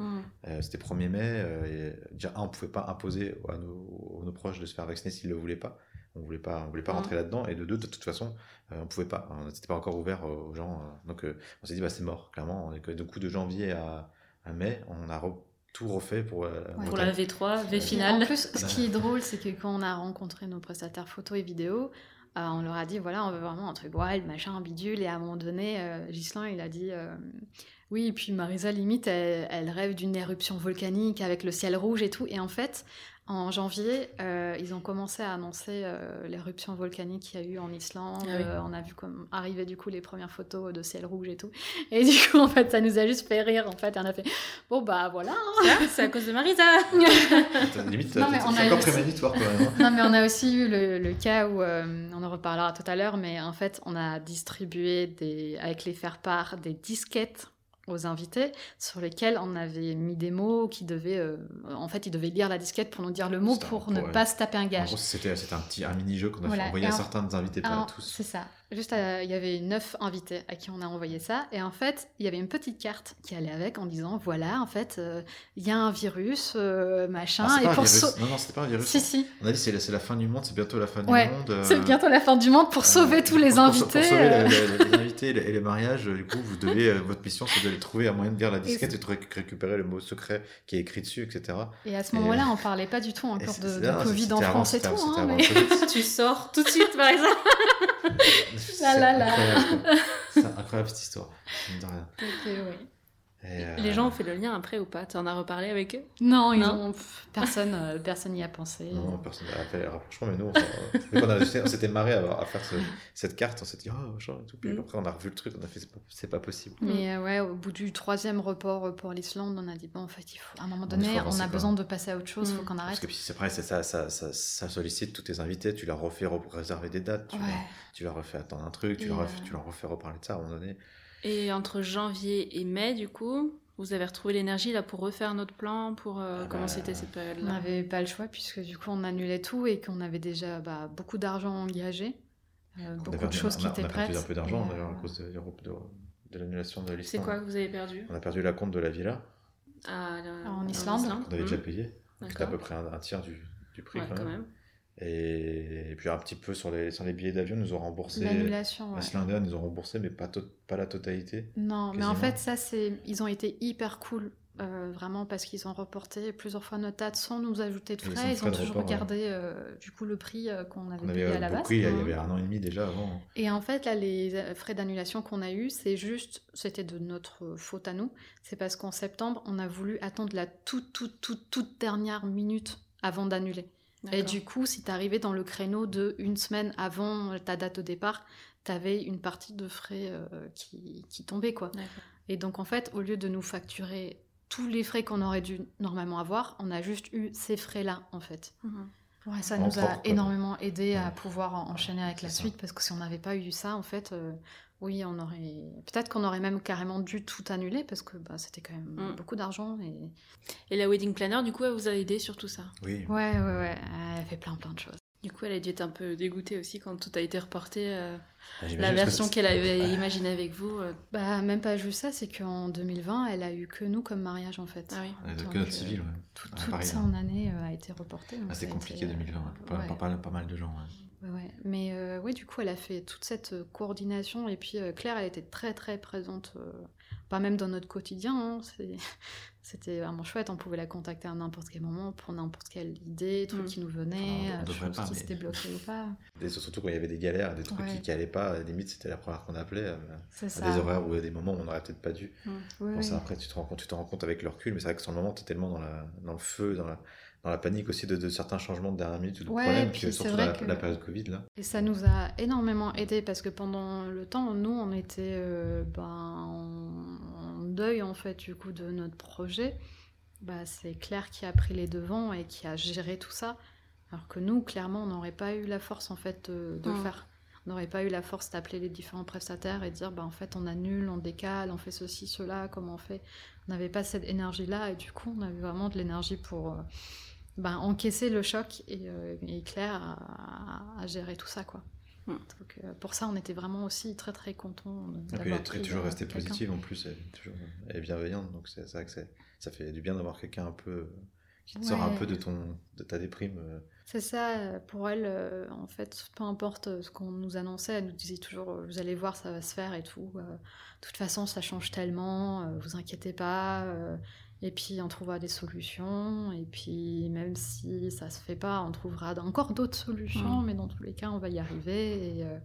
Euh, c'était 1er mai, euh, et déjà, un, on pouvait pas imposer à nos, à nos proches de se faire vacciner s'ils le voulaient pas. On voulait pas, on voulait pas rentrer là-dedans. Et de deux, de toute façon, euh, on pouvait pas. On C'était pas encore ouvert euh, aux gens. euh, donc, euh, on s'est dit, bah, c'est mort, clairement. Coup, de janvier à, à mai, on a re- tout refait pour. euh, Ouais. Pour la V3, V En finale. plus, ce qui est drôle, c'est que quand on a rencontré nos prestataires photo et vidéo, euh, on leur a dit voilà, on veut vraiment un truc wild, machin, bidule. Et à un moment donné, euh, Ghislain, il a dit euh, oui, et puis Marisa, limite, elle, elle rêve d'une éruption volcanique avec le ciel rouge et tout. Et en fait, en janvier, euh, ils ont commencé à annoncer euh, l'éruption volcanique qu'il y a eu en Islande. Ah oui. Euh, on a vu comme arriver du coup les premières photos de ciel rouge et tout. Et du coup, en fait, ça nous a juste fait rire. En fait, Et on a fait bon bah voilà. hein. C'est à cause de Marisa Attends, Limite, Non, mais c'est on a encore eu- prémonitoire quand même. hein. Non, mais on a aussi eu le, le cas où, euh, on en reparlera tout à l'heure, mais en fait, on a distribué des, avec les faire-part des disquettes aux invités sur lesquels on avait mis des mots qui devaient. euh, en fait, ils devaient lire la disquette pour nous dire le mot un- pour ne ouais. pas se taper un gage. c'était un petit un mini-jeu qu'on a Voilà. fait envoyer à certains invités, pas à tous. C'est ça. Juste, euh, il y avait neuf invités à qui on a envoyé ça. Et en fait, il y avait une petite carte qui allait avec en disant voilà, en fait, euh, il y a un virus, euh, machin. Ah, et pas un virus. Non, non, c'était pas un virus. Si, si. On a dit c'est la, fin du monde, c'est bientôt la fin du monde. euh, C'est bientôt la fin du monde pour sauver Euh, tous les pour- invités. Pour sauver euh. les, invités et les, et les mariages, du coup, vous devez, euh, votre mission, c'est de trouver un moyen de lire la disquette et de réc- récupérer le mot secret qui est écrit dessus, etc. Et à ce Et- moment-là, on parlait pas du tout encore de, de non, Covid en France et tout. hein, mais-. Tu sors tout de suite, Marisa C'est Là, là, là. incroyable, quoi. C'est incroyable cette histoire. oui. Et, euh, Les gens ont fait le lien après ou pas? T'en as reparlé avec eux? Non, ils Non. ont... personne euh, personne n'y a pensé. Non, personne n'a fait les rapprochements, mais nous, on, qu'on s'était marré à, à faire ce- cette carte, on s'est dit, oh, machin et tout. Puis Mm. après, on a revu le truc, on a fait, c'est pas, c'est pas possible. Mais euh, ouais, au bout du troisième report euh, pour l'Islande, on a dit bon, en fait, il faut à un moment donné, on a besoin de passer à autre chose, il Mm. faut qu'on Parce arrête. que puis c'est c'est ça, ça, ça, ça sollicite tous tes invités, tu leur refais re- réserver des dates, tu, Ouais. leur, tu leur refais attendre un truc, tu, Et, leur refais, euh, tu leur refais reparler de ça à un moment donné. Et entre janvier et mai, du coup, vous avez retrouvé l'énergie là pour refaire notre plan, pour euh, Ah comment bah, c'était cette On période-là n'avait pas le choix puisque du coup, on annulait tout et qu'on avait déjà bah, beaucoup d'argent engagé, euh, On beaucoup avait- de choses on qui a- étaient On a perdu prêtes. un peu d'argent d'ailleurs à euh, cause de, de- de l'annulation de C'est l'Islande. quoi que vous avez perdu On a perdu la compte de la villa, Ah, là, En Islande qu'on avait Mhm. déjà payé. C'était à peu près un, un tiers du, du prix Ouais, quand quand même. Et, et puis un petit peu sur les, sur les billets d'avion, ils nous ont remboursé. L'annulation, ouais. Islande Air, ils nous ont remboursé, mais pas, to- pas la totalité. Non, mais en fait, ça, c'est. Ils ont été hyper cool, euh, vraiment, parce qu'ils ont reporté plusieurs fois notre date sans nous ajouter de frais. Ils ont toujours report, ouais. gardé, euh, du coup, le prix euh, qu'on avait payé avait à la base. il y avait un an et demi déjà avant. Et en fait, là, les frais d'annulation qu'on a eus, c'est juste, c'était de notre faute à nous. C'est parce qu'en septembre, on a voulu attendre la toute, toute, toute, toute dernière minute avant d'annuler. Et du coup, si t'arrivais dans le créneau de une semaine avant ta date de départ, t'avais une partie de frais euh, qui, qui tombait, quoi. Et donc, en fait, au lieu de nous facturer tous les frais qu'on aurait dû normalement avoir, on a juste eu ces frais-là, en fait. Mhm. Ouais, ça nous propre, a quoi. énormément aidé à Ouais. pouvoir en- enchaîner avec la ça. suite, parce que si on n'avait pas eu ça, en fait, euh, oui, on aurait. Peut-être qu'on aurait même carrément dû tout annuler, parce que bah, c'était quand même Mm. beaucoup d'argent. Et... Et la wedding planner, du coup, elle vous a aidé sur tout ça? Oui. Ouais, ouais, ouais, elle fait plein, plein de choses. Du coup, elle a dû être un peu dégoûtée aussi quand tout a été reporté. euh, Ah, la version qu'elle avait imaginée avec vous. euh, Bah, même pas juste ça, c'est qu'en 2020, elle a eu que nous comme mariage, en fait. Ah oui. Ouais, Donc, que notre euh, civil, ouais. Tout, Ah, toute pareil, ça hein. en année euh, a été reporté. donc Ah, c'est a compliqué été, euh, 2020, ouais. Pas, ouais. pas, pas- pas mal de gens. ouais. Mais euh, ouais, du coup, elle a fait toute cette coordination. Et puis, euh, Claire, elle était très, très présente euh, pas même dans notre quotidien. hein, C'était vraiment chouette. On pouvait la contacter à n'importe quel moment pour n'importe quelle idée, truc Mm. qui nous venait, Enfin, euh, chose pas, qui mais- s'était bloqué ou pas. Et surtout quand il y avait des galères, des trucs Ouais. qui, qui allaient pas, à la limite c'était la première qu'on appelait, euh, à ça. des horaires où il y a des moments où on n'aurait peut-être pas dû. Oui, Bon, oui. ça, après tu te rends compte, tu te rends compte avec le recul, mais c'est vrai que sur le moment tu es tellement dans, la, dans le feu, dans la, dans la panique aussi de, de certains changements de dernière minute ou de Ouais, problèmes, puis que surtout la, que- la période Covid là. Et ça nous a énormément aidé parce que pendant le temps, nous, on était euh, ben, en, en deuil en fait du coup de notre projet. Bah, c'est Claire qui a pris les devants et qui a géré tout ça. Alors que nous, clairement, on n'aurait pas eu la force en fait de, de le Mm. faire. On n'aurait pas eu la force d'appeler les différents prestataires et de dire bah, en fait on annule, on décale, on fait ceci, cela, comment on fait. On n'avait pas cette énergie-là et du coup on avait vraiment de l'énergie pour euh, ben, encaisser le choc et, euh, et Claire a, a géré tout ça quoi. Mm. Donc, euh, pour ça on était vraiment aussi très très contents puis elle d'avoir est très- toujours restée positive en plus, elle est, toujours, elle est bienveillante, donc c'est vrai que c'est- ça fait du bien d'avoir quelqu'un un peu euh, qui te sort un peu de, ton, de ta déprime. euh. C'est ça, pour elle, euh, en fait, peu importe ce qu'on nous annonçait, elle nous disait toujours Vous allez voir, ça va se faire et tout. euh, De toute façon, ça change tellement, euh, vous inquiétez pas. Et puis, on trouvera des solutions. Et puis, même si ça se fait pas, on trouvera encore d'autres solutions. Mm. Mais dans tous les cas, on va y arriver. Et, euh,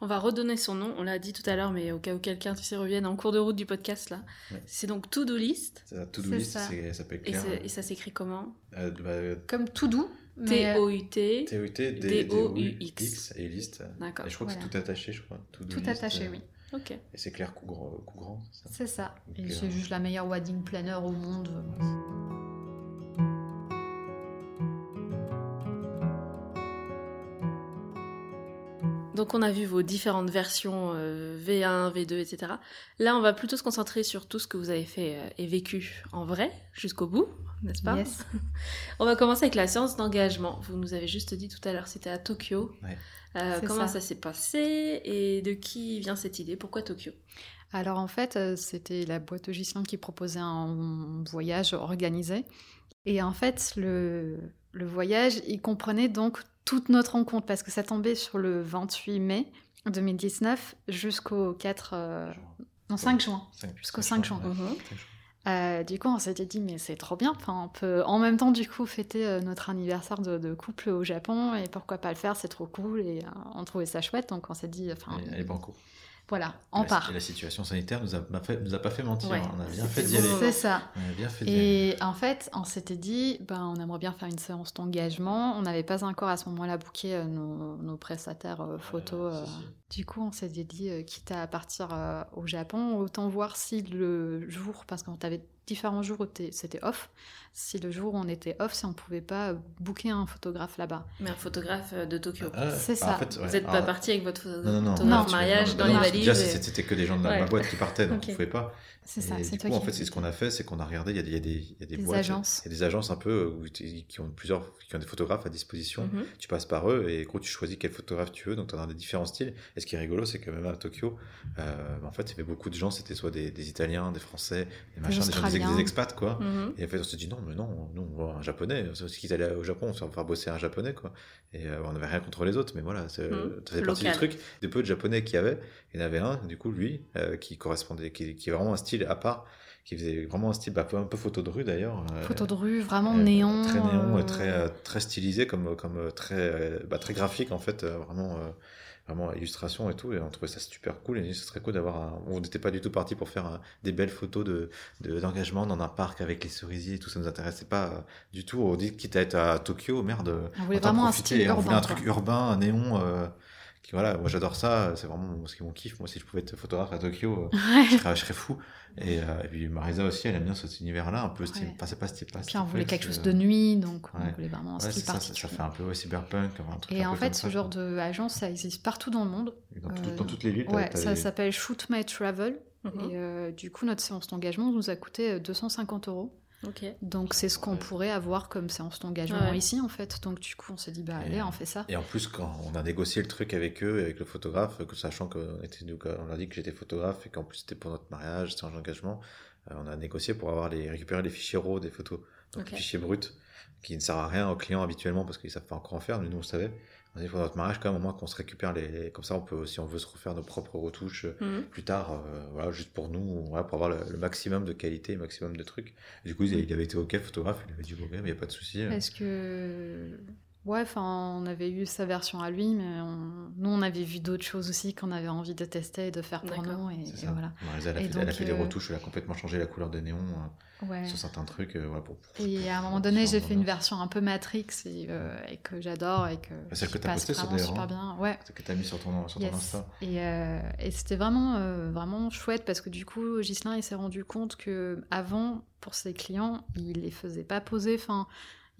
On va redonner son nom, on l'a dit tout à l'heure, mais au cas où quelqu'un tu sais, revienne en cours de route du podcast là. Ouais. C'est donc To Do List. La to-do C'est list, ça. s'appelle Et, et ça s'écrit comment Euh, bah, comme tout doux. mais, euh, T-O-U-T. T-O-U-T, D-O-U-X. Et list. D'accord. Et je crois que Voilà. c'est tout attaché, je crois. Tout list, attaché, euh, oui. Ok. Et c'est Claire Cougrand, Cougrand, c'est ça? C'est ça. C'est juste la meilleure wedding planner au monde. Donc on a vu vos différentes versions euh, V1, V2, etc. Là, on va plutôt se concentrer sur tout ce que vous avez fait euh, et vécu en vrai jusqu'au bout, n'est-ce pas Yes. On va commencer avec la séance d'engagement. Vous nous avez juste dit tout à l'heure, c'était à Tokyo. Ouais. Euh, comment ça. ça, s'est passé et de qui vient cette idée? Pourquoi Tokyo? Alors en fait, euh, c'était la boîte de Gislain qui proposait un voyage organisé. Et en fait, le, le voyage, il comprenait donc toute notre rencontre parce que ça tombait sur le 28 mai 2019 jusqu'au 4... euh, non, 5 juin. Cinq- Jusqu'au cinq 5 juin. Mhm. Juin. Euh, du coup, on s'était dit, mais c'est trop bien. Enfin, on peut en même temps, du coup, fêter euh, notre anniversaire de, couple au Japon. Et pourquoi pas le faire? C'est trop cool. Et euh, on trouvait ça chouette. Donc, on s'est dit, enfin. Voilà, on La- part. Et la situation sanitaire nous a, nous a pas fait mentir. Ouais. On a bien fait d'y aller. C'est ça. On a bien fait. Et en fait, on s'était dit, ben, on aimerait bien faire une séance d'engagement. On n'avait pas encore à ce moment-là booké euh, nos, nos prestataires euh, photos. Euh. Du coup, on s'est dit, quitte à partir euh, au Japon, autant voir si le jour, parce qu'on avait différents jours où c'était off, si le jour où on était off, si on pouvait pas booker un photographe là-bas. Mais un photographe euh, de Tokyo. Ah, C'est en ça. fait, ouais. Vous n'êtes pas Alors, parti avec votre Non, non, non. photographe Non. mariage Non, dans non, les valises. Déjà, et- c'était que des gens de la, Ouais. ma boîte qui partaient, donc Ok. on pouvait pas. C'est ça, c'est du toi coup, en qui- fait, c'est ce qu'on a fait, c'est qu'on a regardé, il y a des, il y a des, il y a des, Des boîtes, agences. il y a des agences un peu où qui ont plusieurs, qui ont des photographes à disposition. Mhm. Tu passes par eux et gros, tu choisis quel photographe tu veux, donc tu en as des différents styles. Et ce qui est rigolo, c'est que même à Tokyo, euh, en fait, il y avait beaucoup de gens, c'était soit des, des Italiens, des Français, des machins, des, gens, des, expats, quoi. Mhm. Et en fait, on s'est dit non, mais non, nous, on voit un japonais. C'est aussi qu'ils allaient au Japon, on va faire bosser un japonais, quoi. Et euh, on n'avait rien contre les autres, mais voilà, c'est- Mhm. ça faisait partie du truc. Des peu de japonais qu'il y avait, il y en avait un, du coup, lui, euh, qui correspondait, qui, qui est vraiment un style à part, qui faisait vraiment un style, bah, un peu photo de rue d'ailleurs. euh, Photo de rue, vraiment euh, néon. Très néon, euh, euh, très, euh, très stylisé, comme, comme euh, très, euh, bah, très graphique en fait, euh, vraiment, euh, vraiment illustration et tout. Et on trouvait ça super cool. Et ce serait cool d'avoir un... On n'était pas du tout parti pour faire euh, des belles photos de, de- d'engagement dans un parc avec les cerisiers et tout. Ça nous intéressait pas euh, du tout. On dit quitte à être à Tokyo, merde. On voulait vraiment un style Et on urbain. un truc quoi. urbain, un néon. euh, voilà, moi j'adore ça. C'est vraiment ce qui mon kiff. Moi, si je pouvais être photographe à Tokyo, euh, Ouais. je, serais, je serais fou. Et, euh, et puis Marisa aussi, elle aime bien cet univers-là, un peu. Ouais. Enfin, c'est pas style. pas Puis on voulait quelque chose de nuit, donc on ouais. voulait vraiment un style ça, ça, particulier. ça fait un peu cyberpunk, un truc Et un en fait, ce ça, genre quoi. de agence, ça existe partout dans le monde. Dans, tout- euh, dans toutes les villes, Ouais, ça s'appelle Shoot My Travel. Mhm. Et euh, du coup, notre séance d'engagement nous a coûté euh, 250 euros. Donc c'est ce qu'on Ouais. pourrait avoir comme séance d'engagement Ouais. ici, en fait. Donc du coup, on s'est dit, bah Et- allez, on fait ça. Et en plus, quand on a négocié le truc avec eux, avec le photographe, que sachant qu'on était, on a dit que j'étais photographe et qu'en plus c'était pour notre mariage, c'était un engagement, euh, on a négocié pour avoir les, récupérer les fichiers RAW des photos, donc les fichiers bruts, qui ne sert à rien aux clients habituellement parce qu'ils savent pas encore en faire, mais nous on savait. On dit pour notre mariage quand même au moins qu'on se récupère les, comme ça on peut si on veut se refaire nos propres retouches euh, Mhm. plus tard, euh, voilà juste pour nous, voilà, pour avoir le, le maximum de qualité, le maximum de trucs. Et du coup il, avait été ok photographe, il avait dit ok mais il y a pas de souci. euh. Est-ce que. Ouais, enfin, on avait eu sa version à lui, mais on- nous, on avait vu d'autres choses aussi qu'on avait envie de tester et de faire pour nous. Et, C'est et voilà. Elle, a Et fait, elle a donc, fait des euh, retouches, elle a complètement changé la couleur des néons euh, Ouais. sur certains trucs. euh, voilà, pour, pour- Et à un moment donné, j'ai fait une version un peu Matrix et, euh, et que j'adore et que celle que t'as passe postée sur des super bien. Ouais. que tu as mis sur ton, sur ton Yes. Insta. Et, euh, et c'était vraiment, euh, vraiment chouette parce que du coup, Ghislain, il s'est rendu compte que avant, pour ses clients, il les faisait pas poser. Enfin,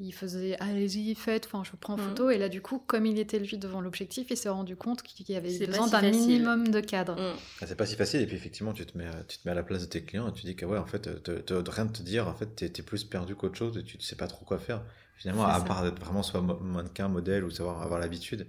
il faisait allez-y, faites, enfin, je vous prends en Mhm. photo. Et là, du coup, comme il était lui devant l'objectif, il s'est rendu compte qu'il y avait besoin si d'un minimum de cadre. Mm. Ah, c'est pas si facile, et puis effectivement, tu te mets, à- tu te mets à la place de tes clients et tu dis que, ouais, en fait, te, te- de rien de te dire, en fait, t'es es plus perdu qu'autre chose et tu ne sais pas trop quoi faire. Finalement, à ça. part d'être vraiment soit mannequin, modèle ou savoir avoir l'habitude,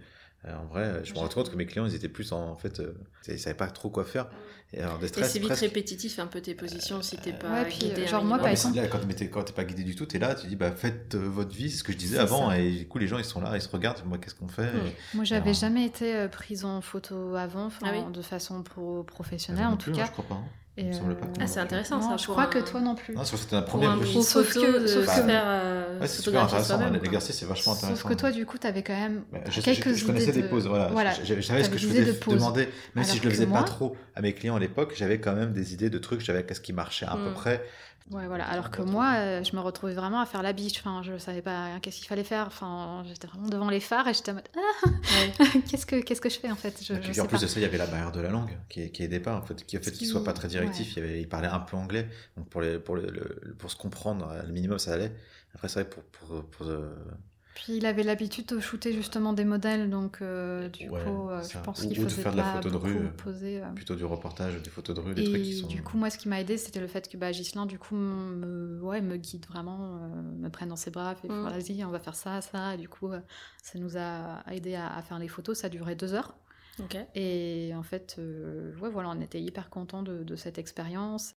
en vrai, je me rends compte que mes clients, ils étaient plus en, en fait, euh, ils savaient pas trop quoi faire. Et alors, des Et stress, c'est vite presque. répétitif un peu tes positions si t'es pas Ouais, puis, guidé un genre, moi, par exemple- là, quand t'es- pas guidé du tout, t'es là, tu dis, bah, faites euh, votre vie, c'est ce que je disais avant, ça. et du coup, les gens, ils sont là, ils se regardent, moi, qu'est-ce qu'on fait. Et- Moi, j'avais Alors- jamais été euh, prise en photo avant, Ah oui de façon pro- Moi professionnelle en tout plus, cas. hein, je crois pas. hein. Et, Il me semble pas euh, Ah, c'est intéressant non, ça. je crois un- que toi non plus. Non, sauf que c'était la Pour première Sauf que- de sauf se que- faire euh, Ouais, c'est super intéressant, l'exercice, c'est vachement intéressant. Sauf que toi, du coup, tu avais quand même Bah, je, quelques je- je connaissais idées des de- pauses, voilà. voilà. Je- savais ce que je faisais de pauses. demander, même si Alors je le que faisais moi- pas trop à mes clients à l'époque, j'avais quand même des idées de trucs, je savais qu'est-ce qui marchait à peu Mm. près. Ouais, voilà. Alors que moi, euh, je me retrouvais vraiment à faire la biche. Enfin, je savais pas qu'est-ce qu'il fallait faire. Enfin, j'étais vraiment devant les phares et j'étais en mode ah, qu'est-ce que qu'est-ce que je fais en fait? Je, Et je puis sais en plus pas. de ça, il y avait la barrière de la langue qui, qui aidait pas, en fait, qui a fait qu'il qui- soit pas très directif. ouais. Il, y avait- il parlait un peu anglais, donc pour, les, pour, le, le- pour se comprendre, le minimum ça allait. Après, c'est vrai, pour. pour, pour, euh, Puis il avait l'habitude de shooter justement des modèles, donc euh, du Ouais, coup, euh, je pense qu'il de faisait faire de la pas photo de rue, euh, poser. euh. plutôt du reportage, des photos de rue, des Et trucs qui sont. du coup, moi, ce qui m'a aidé, c'était le fait que bah, Ghislain, du coup, me, ouais, me guide vraiment, euh, me prenne dans ses bras, fait Mm. voilà, vas-y, on va faire ça, ça. Et du coup, euh, ça nous a aidé à, à faire les photos. Ça durait deux heures. Et en fait, euh, ouais, voilà, on était hyper contents de, de cette expérience.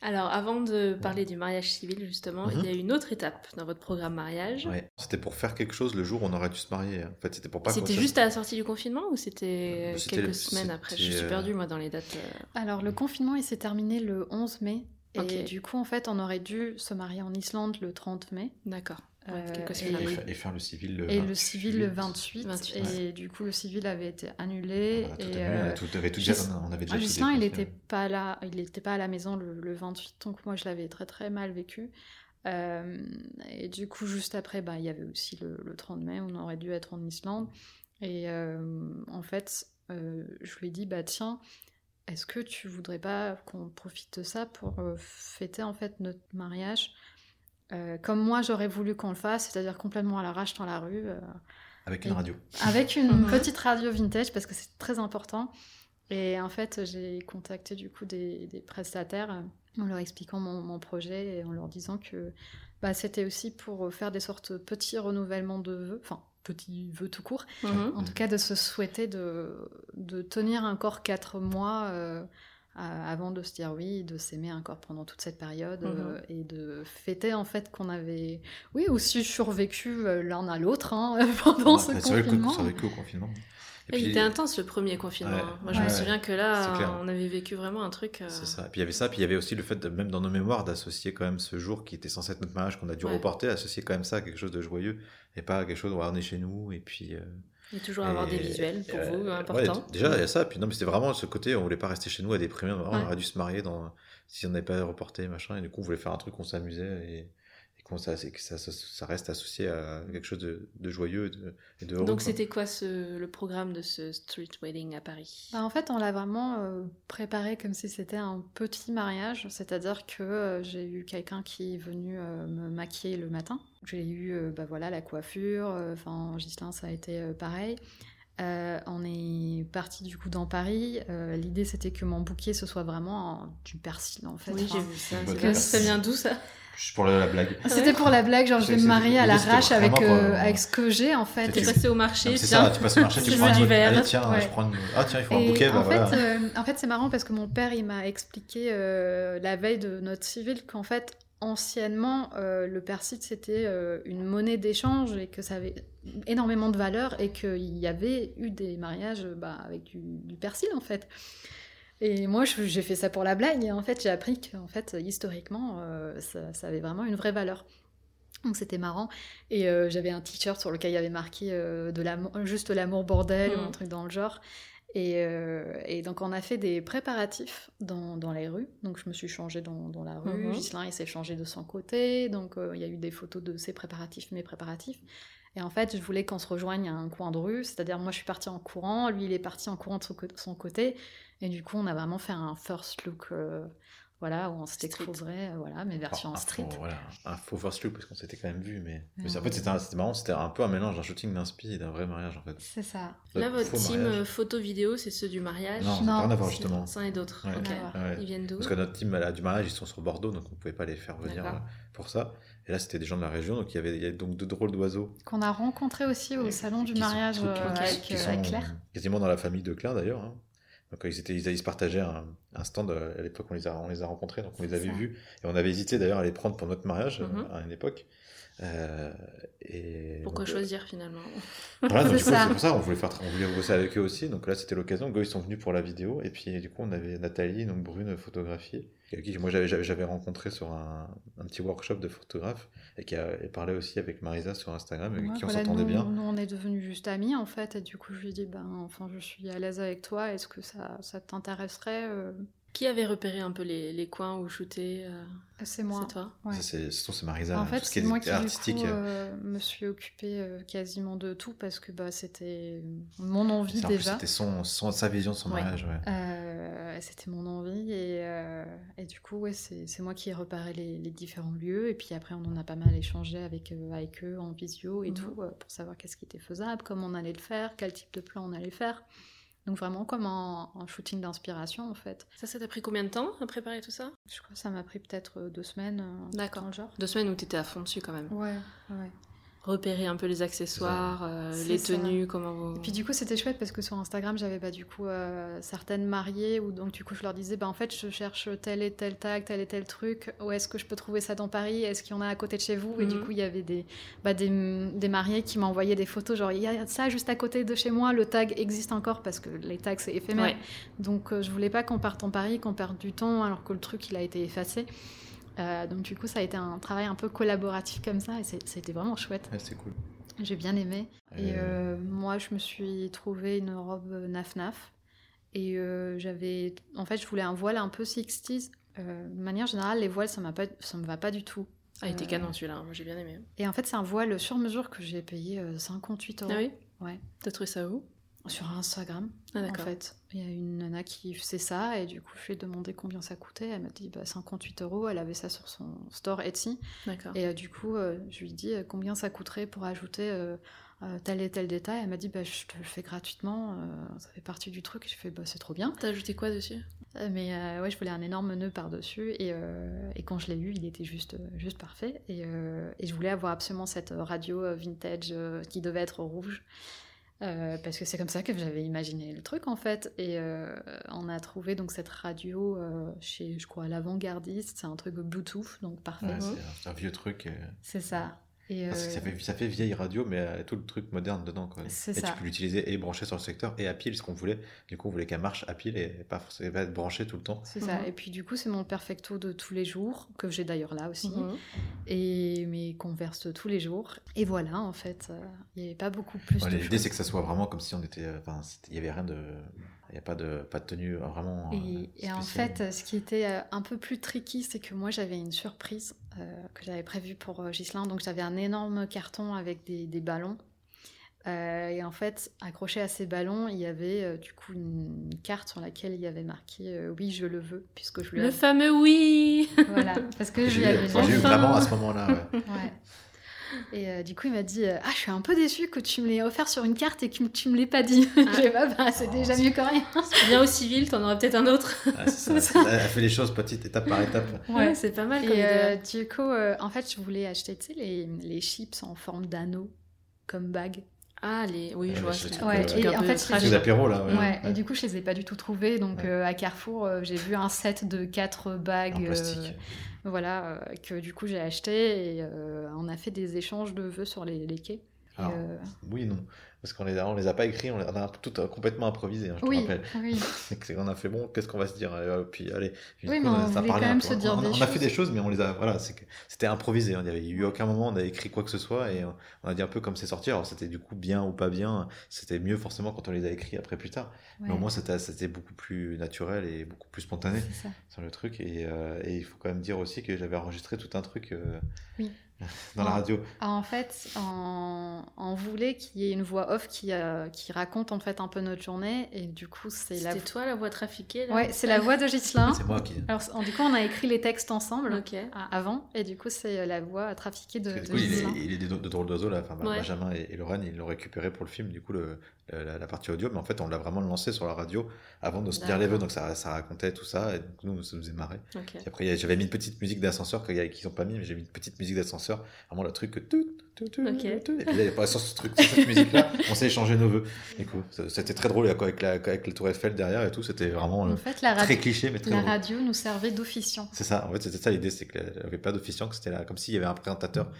Alors, avant de parler du mariage civil, justement, Mhm. il y a une autre étape dans votre programme mariage. Ouais. C'était pour faire quelque chose le jour où on aurait dû se marier. En fait, c'était pour pas C'était juste à la sortie du confinement ou c'était Euh, quelques le- semaines après? Je suis euh, perdue, moi, dans les dates. euh. Alors, le confinement, il s'est terminé le 11 mai. Et du coup, en fait, on aurait dû se marier en Islande le 30 mai. D'accord. Ouais, Euh, et- faire le civil le Et 28. le civil le 28. 28, et du coup, le civil avait été annulé. Voilà, tout et, annulé, on avait tout déjà, on avait déjà tout Ghislain, il n'était pas là, il était pas à la maison le, le 28, donc moi je l'avais très très mal vécu. Euh, et du coup, juste après, bah, il y avait aussi le, le 30 mai, on aurait dû être en Islande. Et euh, en fait, euh, je lui ai dit, bah tiens, est-ce que tu voudrais pas qu'on profite de ça pour euh, fêter en fait notre mariage euh, comme moi j'aurais voulu qu'on le fasse, c'est-à-dire complètement à l'arrache dans la rue. euh, Avec une radio. avec une petite radio vintage parce que c'est très important. Et en fait, j'ai contacté du coup des, des prestataires euh, en leur expliquant mon, mon projet et en leur disant que bah, c'était aussi pour faire des sortes de petits renouvellements de vœux, enfin petits vœux tout court, Mhm. en tout cas de se souhaiter de, de tenir encore quatre mois euh, avant de se dire oui, de s'aimer encore pendant toute cette période Mhm. euh, et de fêter en fait qu'on avait, oui, aussi survécu euh, l'un à l'autre hein, pendant ce c'est vrai que- confinement. qu'au confinement. Et Et il était intense le premier confinement. Ouais. Moi, je me Ouais. souviens que là, on avait vécu vraiment un truc. euh, C'est ça. Puis il y avait ça, puis il y avait aussi le fait, de, même dans nos mémoires, d'associer quand même ce jour qui était censé être notre mariage, qu'on a dû Ouais. reporter, associer quand même ça à quelque chose de joyeux, et pas à quelque chose où on est chez nous, et puis... euh, Et toujours avoir des visuels pour euh, vous, important. déjà, il y a ça, puis non, mais c'était vraiment ce côté, on voulait pas rester chez nous à déprimer, on aurait dû se marier dans, si on n'avait pas reporté, machin, et du coup, on voulait faire un truc, on s'amusait, et qu'on ça, c'est que ça, ça, ça reste associé à quelque chose de, de joyeux et de, et de heureux, Donc, quoi. c'était quoi ce, le programme de ce street wedding à Paris? Bah, en fait, on l'a vraiment euh, préparé comme si c'était un petit mariage, c'est-à-dire que euh, j'ai eu quelqu'un qui est venu euh, me maquiller le matin. J'ai eu bah, voilà, la coiffure, enfin, Gislain, ça a été pareil. Euh, on est parti du coup dans Paris. Euh, L'idée c'était que mon bouquet ce soit vraiment un- du persil en fait. Oui, j'ai vu ça. vrai. idée. Ça vient d'où ça? Juste pour la, la blague. C'était pour la blague, genre je vais me marier à l'arrache avec, euh, avec ce que j'ai en fait. C'est T'es passé au marché, tiens. ça, tu passes au marché, tu prends veux un du bouquet, verre. allez, tiens, Ouais. je prends une- Ah tiens, il faut un Et bouquet, bah en, voilà. fait, euh, en fait, c'est marrant parce que mon père, il m'a expliqué euh, la veille de notre civil qu'en fait, anciennement, euh, le persil, c'était euh, une monnaie d'échange et que ça avait énormément de valeur et qu'il y avait eu des mariages bah, avec du, du persil, en fait. Et moi, j'ai fait ça pour la blague et en fait, j'ai appris qu'en fait, historiquement, euh, ça, ça avait vraiment une vraie valeur. Donc c'était marrant. Et euh, j'avais un t-shirt sur lequel il y avait marqué euh, de l'amour, juste l'amour bordel ou un truc dans le genre. Et, et donc on a fait des préparatifs dans, dans les rues. Donc je me suis changée dans, dans la rue. Ghislain il s'est changé de son côté. Donc il y a eu des photos de ses préparatifs, mes préparatifs. Et en fait je voulais qu'on se rejoigne à un coin de rue. C'est-à-dire moi je suis partie en courant, lui il est parti en courant de son côté. Et du coup on a vraiment fait un first look. euh, voilà, où on se découvrait, euh, voilà, mes versions Enfin, un street. faux- voilà, un faux first look parce qu'on s'était quand même vu, mais, mais Ouais. c'est- en fait c'était marrant, c'était un peu un mélange d'un shooting d'inspi et d'un vrai mariage en fait. C'est ça. Là, votre team mariage. euh, photo-vidéo, c'est ceux du mariage Non, Non, rien à voir c'est- justement. Est d'autres. Ouais. Ok. Rien à voir. Ouais. Ils viennent d'où Parce que notre team là, du mariage, ils sont sur Bordeaux, donc on pouvait pas les faire venir pour ça. Et là, c'était des gens de la région, donc il y avait, il y avait donc deux drôles d'oiseaux. Qu'on a rencontré aussi au Et salon du sont mariage tout- euh, qui- avec, qui sont avec Claire. Quasiment dans la famille de Claire d'ailleurs. hein. Donc euh, ils, étaient, ils, ils se partageaient un, un stand euh, à l'époque, on les, a, on les a rencontrés, donc on les avait vus. Et on avait hésité d'ailleurs à les prendre pour notre mariage euh, Mhm. à une époque. Euh, et Pourquoi donc, euh, choisir finalement Voilà, donc C'est du coup, ça. c'est pour ça on voulait, faire, on voulait bosser avec eux aussi. Donc là, c'était l'occasion. Ils sont venus pour la vidéo. Et puis, du coup, on avait Nathalie, donc Brune, photographiée, qui moi j'avais, j'avais, j'avais rencontré sur un, un petit workshop de photographe et qui a et parlait aussi avec Marisa sur Instagram, Ouais, qui on s'entendait nous, bien. Nous, on est devenus juste amis en fait, et du coup, je lui ai dit, ben, enfin, je suis à l'aise avec toi, est-ce que ça, ça t'intéresserait euh Qui avait repéré un peu les, les coins où shooter euh, C'est moi. C'est toi Ouais. C'est, Marisa. En hein, fait, tout ce qui c'est est moi qui, du artistique. coup, euh, me suis occupée euh, quasiment de tout parce que bah, c'était mon envie c'est- en plus, déjà. c'était son, son- sa vision de son Ouais. mariage. Ouais. Euh, c'était mon envie et, euh, et du coup ouais, c'est c'est moi qui ai repéré les, les différents lieux et puis après on en a pas mal échangé avec, euh, avec eux en visio et Mhm. tout euh, pour savoir qu'est-ce qui était faisable, comment on allait le faire, quel type de plan on allait faire. Donc vraiment comme un, un shooting d'inspiration en fait. Ça, ça t'a pris combien de temps à préparer tout ça? Je crois que ça m'a pris peut-être euh, deux semaines euh, D'accord. genre. Deux semaines où t'étais à fond dessus quand même. Ouais, ouais. Repérer un peu les accessoires, euh, les ça. tenues, comment vous... Et puis du coup c'était chouette parce que sur Instagram j'avais bah, du coup euh, certaines mariées où donc du coup je leur disais bah en fait je cherche tel et tel tag, tel et tel truc, où est-ce que je peux trouver ça dans Paris, est-ce qu'il y en a à côté de chez vous? Et du Mhm. coup il y avait des, bah, des, des mariés qui m'envoyaient des photos genre il y a ça juste à côté de chez moi, le tag existe encore parce que les tags c'est éphémère. Ouais. Donc euh, je voulais pas qu'on parte en Paris, qu'on perde du temps alors que le truc il a été effacé. Euh, donc du coup ça a été un travail un peu collaboratif comme ça et c'était vraiment chouette. Ouais, c'est cool. J'ai bien aimé. Et Et- euh, moi, je me suis trouvé une robe naf-naf. Et euh, j'avais. En fait, je voulais un voile un peu 60s. Euh, de manière générale, les voiles, ça, m'a pas... ça me va pas du tout. Ah, il était Euh, canon celui-là, moi j'ai bien aimé. Et en fait, c'est un voile sur mesure que j'ai payé euh, 58 euros. Ah oui? Ouais. T'as trouvé ça où? Sur Instagram, Ah en fait. Il y a une nana qui faisait ça. Et du coup, je lui ai demandé combien ça coûtait. Elle m'a dit bah, 58 euros. Elle avait ça sur son store Etsy. Et euh, du coup, euh, je lui ai dit euh, combien ça coûterait pour ajouter euh, tel et tel détail? Elle m'a dit bah, je te le fais gratuitement, ça fait partie du truc. J'ai fait bah, c'est trop bien. T'as ajouté quoi dessus? Mais ouais, je voulais un énorme nœud par-dessus. Et, et quand je l'ai eu, il était juste, juste parfait. Et, et je voulais avoir absolument cette radio vintage qui devait être rouge. Euh, parce que c'est comme ça que j'avais imaginé le truc en fait. Et euh, on a trouvé donc cette radio euh, chez, je crois, l'avant-gardiste. C'est un truc Bluetooth, donc parfait. Ouais, c'est, un- c'est un vieux truc. euh, C'est ça. Et, parce que ça, euh, fait, ça fait vieille radio, mais euh, tout le truc moderne dedans. Quoi. Et ça. tu peux l'utiliser et brancher sur le secteur et à pile, ce qu'on voulait. Du coup, on voulait qu'elle marche à pile et pas forcément être branchée tout le temps. C'est ça. Mhm. Et puis du coup, c'est mon perfecto de tous les jours, que j'ai d'ailleurs là aussi, Mhm. et mes converses de tous les jours. Et voilà, en fait, euh, il n'y avait pas beaucoup plus Ouais, L'idée, c'est que ça soit vraiment comme si on était. euh, Enfin, il y avait rien de. Il n'y a pas de, pas de tenue euh, vraiment. euh, Et, et en fait, euh, ce qui était un peu plus tricky, c'est que moi, j'avais une surprise euh, que j'avais prévue pour Ghislain. Donc, j'avais un énorme carton avec des, des ballons. Euh, et en fait, accroché à ces ballons, il y avait euh, du coup une carte sur laquelle il y avait marqué euh, Oui, je le veux, puisque je lui Le avais- fameux oui Voilà, parce que je lui avais vraiment à ce moment-là. ouais. Ouais. Et euh, du coup, il m'a dit euh, Ah, je suis un peu déçue que tu me l'aies offert sur une carte et que tu me l'aies pas dit. Je sais pas, bah, c'est Oh, déjà mieux que rien. Viens au civil, t'en aurais peut-être un autre. Ah, c'est ça. Elle a fait les choses petite étape par étape. Ouais, c'est pas mal comme Et idée. euh, du coup, euh, en fait, je voulais acheter tu sais, les, les chips en forme d'anneau comme bague. Ah, les... oui, je vois. un Ouais, et un en peu fait. Les apéros là, ouais. Ouais, Ouais. et du coup, je les ai pas du tout trouvés. Donc, Ouais. euh, à Carrefour, euh, j'ai vu un set de quatre bagues. Euh, voilà, euh, que du coup, j'ai acheté et euh, on a fait des échanges de vœux sur les, les quais. Et, Alors, euh, Oui et non. Parce qu'on les, a- on les a pas écrits, on, les- on a tout euh, complètement improvisé, hein, je te oui, rappelle. oui. On a fait bon, qu'est-ce qu'on va se dire Puis allez. Puis, Oui, mais on a- a voulait parlé quand un même peu. se dire on, des on a fait des choses, mais on les a. Voilà, c'était improvisé. hein. Il n'y avait eu aucun moment on a écrit quoi que ce soit et on, on a dit un peu comme c'est sorti. Alors c'était du coup bien ou pas bien. C'était mieux forcément quand on les a écrits après plus tard. Mais au moins c'était c'était beaucoup plus naturel et beaucoup plus spontané sur le truc. Et, euh, et il faut quand même dire aussi que j'avais enregistré tout un truc euh, Oui. Dans la radio. En fait, on, on voulait qu'il y ait une voix off qui, euh, qui raconte en fait un peu notre journée et du coup c'est la C'était toi la voix trafiquée là ouais c'est la voix de Ghislain. C'est moi qui. Alors en- du coup on a écrit les textes ensemble Ok. à- avant et du coup c'est la voix trafiquée de, Parce que, de il, Ghislain. est, il est des, de drôles d'oiseaux là, enfin, Ouais. Benjamin et, et Lorraine, ils l'ont récupéré pour le film, du coup, le, la, la partie audio, mais en fait, on l'a vraiment lancé sur la radio avant de se dire les vœux, donc ça, ça racontait tout ça, et donc nous, ça nous. Ok. Puis après, j'avais mis une petite musique d'ascenseur qu'ils qu'ils ont pas mis, mais j'ai mis une petite musique d'ascenseur, vraiment le truc que tout, tout, tout, Ok. tout, et puis là, il y a pas sur ce truc, sur cette musique-là, on s'est échangé nos vœux. Du coup, c'était très drôle, avec la, avec la tour Eiffel derrière et tout, c'était vraiment euh, En fait la, très cliché, mais très la drôle. radio nous servait d'officiant. C'est ça, en fait, c'était ça l'idée, c'est qu'il n'y avait pas d'officiant, que c'était comme s'il y avait un présentateur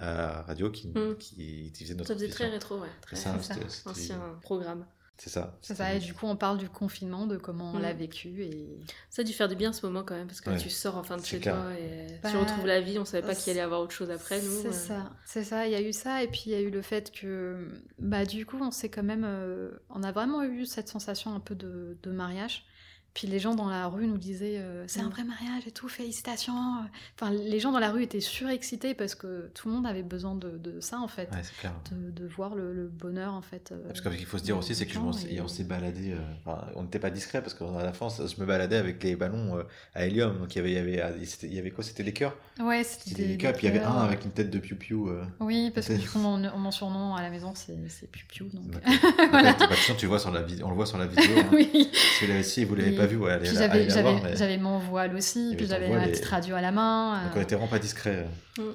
à radio qui, Mm. qui, faisait notre Ça faisait très rétro, ouais. Très C'est ça, C'est ça. c'était- c'était- ancien programme. C'est ça. C'est ça et du coup on parle du confinement, de comment on l'a vécu et Ça a dû faire du bien ce moment quand même, parce que Ouais. tu sors enfin de chez clair. toi et Bah, tu retrouves la vie. On savait pas qu'il allait y avoir autre chose après, nous. C'est euh. ça, c'est ça. Il y a eu ça, et puis il y a eu le fait que, bah, du coup, on s'est quand même, euh, on a vraiment eu cette sensation un peu de, de mariage. Puis les gens dans la rue nous disaient, euh, c'est un Mm. vrai mariage et tout, félicitations. Enfin, les gens dans la rue étaient surexcités parce que tout le monde avait besoin de, de ça en fait, Ouais, c'est clair. de, de voir le, le bonheur en fait. euh, Parce qu'il faut se dire aussi, c'est que je et on s'est baladé, euh, enfin, on n'était pas discret parce qu'à la fin, je me baladais avec les ballons euh, à hélium. Donc il y avait, il y avait, ah, il y avait quoi? C'était des cœurs? Ouais, c'était des, des cœurs, puis il y avait un avec une tête de piou-piou. euh. Oui, parce que coup, mon, mon surnom à la maison, c'est Piu Piu. Donc... Voilà. Façon, tu vois sur la vidéo, on le voit sur la vidéo. hein. oui. Vous l'avez Oui. Pas vu, ouais, allez, Puis allez j'avais, la voir. j'avais, mais- j'avais mon voile aussi, puis j'avais ma et- petite radio à la main. Donc euh, on était vraiment pas discret.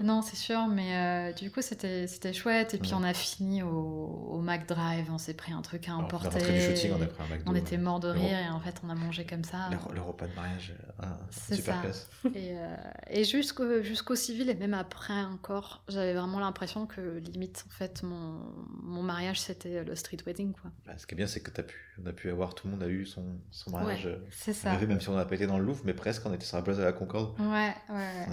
Non, c'est sûr, mais euh, du coup, c'était, c'était chouette. Et puis, Ouais. on a fini au, au Mac Drive, on s'est pris un truc à Alors, on est emporter. rentré du shooting, on a pris un McDo. On était morts de rire et en fait, on a mangé comme ça. Le, le repas de mariage, euh, C'est super ça. classe. Et, euh, et jusqu'au, jusqu'au civil, et même après encore, j'avais vraiment l'impression que limite, en fait, mon, mon mariage, c'était le street wedding, quoi. Bah, ce qui est bien, c'est que as pu, on a pu avoir, tout le monde a eu son, son mariage. euh, C'est On ça. même si on n'a pas été dans le Louvre, mais presque, on était sur la place de la Concorde. Ouais.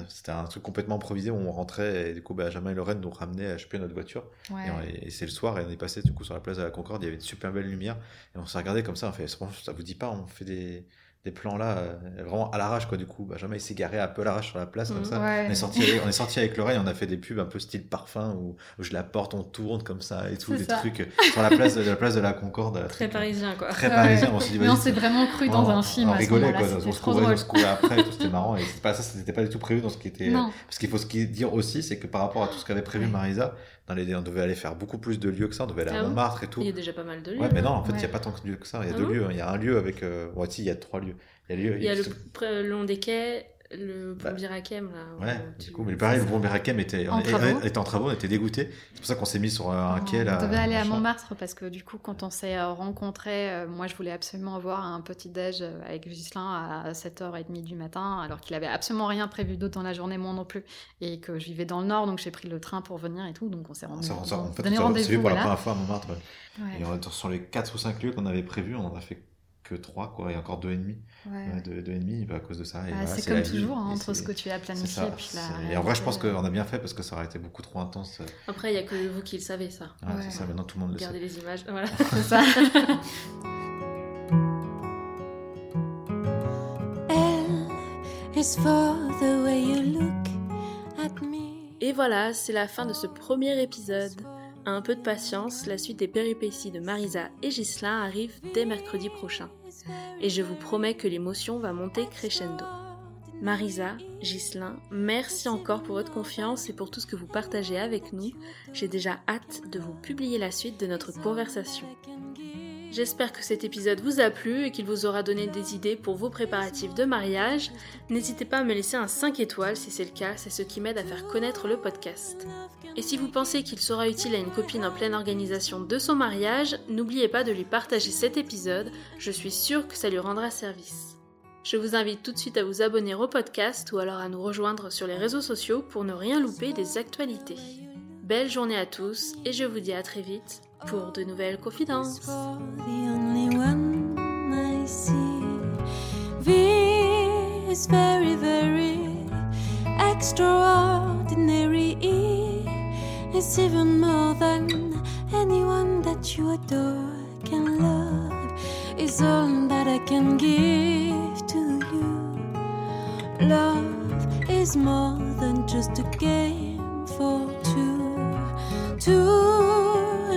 C'était un truc complètement improvisé où on rentrait et du coup, Benjamin et Lorraine nous ramenaient à choper notre voiture. ouais. Et, c'est le soir et on est passé du coup sur la place de la Concorde. Il y avait une super belle lumière et on s'est regardé comme ça. On fait, ça vous dit pas, on fait des, des plans là euh, vraiment à l'arrache quoi. Du coup, Benjamin il s'est garé un peu à l'arrache sur la place comme Mhm. ça. Ouais. On est sorti, on est sorti avec Lorraine, on a fait des pubs un peu style parfum où, où je la porte, on tourne comme ça et tout, des ça. trucs sur la place de la place de la Concorde. Très truc, parisien, quoi. Très Ouais. parisien. On s'est dit, Mais on s'est vraiment cru dans on- un film On ce rigolait quoi, on se courait, on se courait après, c'était marrant. Et pas ça, c'était pas du tout prévu dans ce qui était. Non. Parce qu'il faut se dire aussi, c'est que par rapport à tout ce qu'avait prévu. Marisa, dans les, on devait aller faire beaucoup plus de lieux que ça, on devait aller Ah à bon Montmartre et tout. Il y a déjà pas mal de lieux. Ouais, mais non, en fait, il Ouais. n'y a pas tant de lieux que ça. Il y a Ah deux lieux. Il y a un lieu avec. Euh... Ouais, si, il y a trois lieux. Il y a, lieu, Il y a le, ce- près- le long des quais, le Bah, pont Birakem, là. Ouais, du coup, mais pareil, le bon Berakem était En on travaux. était en travaux, on était dégoûtés. C'est pour ça qu'on s'est mis sur un quai là. On devait aller à. Montmartre parce que du coup, quand on s'est euh, rencontrés, euh, moi je voulais absolument avoir un petit déj euh, avec Ghislain à 7h30 du matin, alors qu'il avait absolument rien prévu d'autre dans la journée, moi non plus, et que je vivais dans le nord, donc j'ai pris le train pour venir et tout, donc on s'est On rendu on s'est- en fait, donné on s'est- on s'est vu rendez-vous. pour la première fois à Montmartre. ouais. Ouais, Et on- sur les 4 ou 5 lieux qu'on avait prévus, on en a fait que 3, quoi, et encore 2,5. ouais. Ouais, deux, deux et demi bah, à cause de ça. Et Ah, voilà, c'est comme vie, toujours, hein, et entre ce que tu as planifié ça, et puis la. Et en vrai, je pense réalité, qu'on a bien fait parce que ça aurait été beaucoup trop intense. Après, il y a que vous qui le savez, ça. c'est Ouais. ça, maintenant tout le monde le sait. Regardez les images. Voilà. C'est ça. L is for the way you look at me. Et voilà, c'est la fin de ce premier épisode. Un peu de patience, la suite des péripéties de Marisa et Ghislain arrive dès mercredi prochain. Et je vous promets que l'émotion va monter crescendo. Marisa, Ghislain, merci encore pour votre confiance et pour tout ce que vous partagez avec nous. J'ai déjà hâte de vous publier la suite de notre conversation. J'espère que cet épisode vous a plu et qu'il vous aura donné des idées pour vos préparatifs de mariage. N'hésitez pas à me laisser un 5 étoiles si c'est le cas, c'est ce qui m'aide à faire connaître le podcast. Et si vous pensez qu'il sera utile à une copine en pleine organisation de son mariage, n'oubliez pas de lui partager cet épisode, je suis sûre que ça lui rendra service. Je vous invite tout de suite à vous abonner au podcast ou alors à nous rejoindre sur les réseaux sociaux pour ne rien louper des actualités. Belle journée à tous et je vous dis à très vite pour de nouvelles confidences. the only one I see. V is very, very extraordinary. E is even more than anyone that you adore can love. Is all that I can give to you. Love is more than just a game for two. Two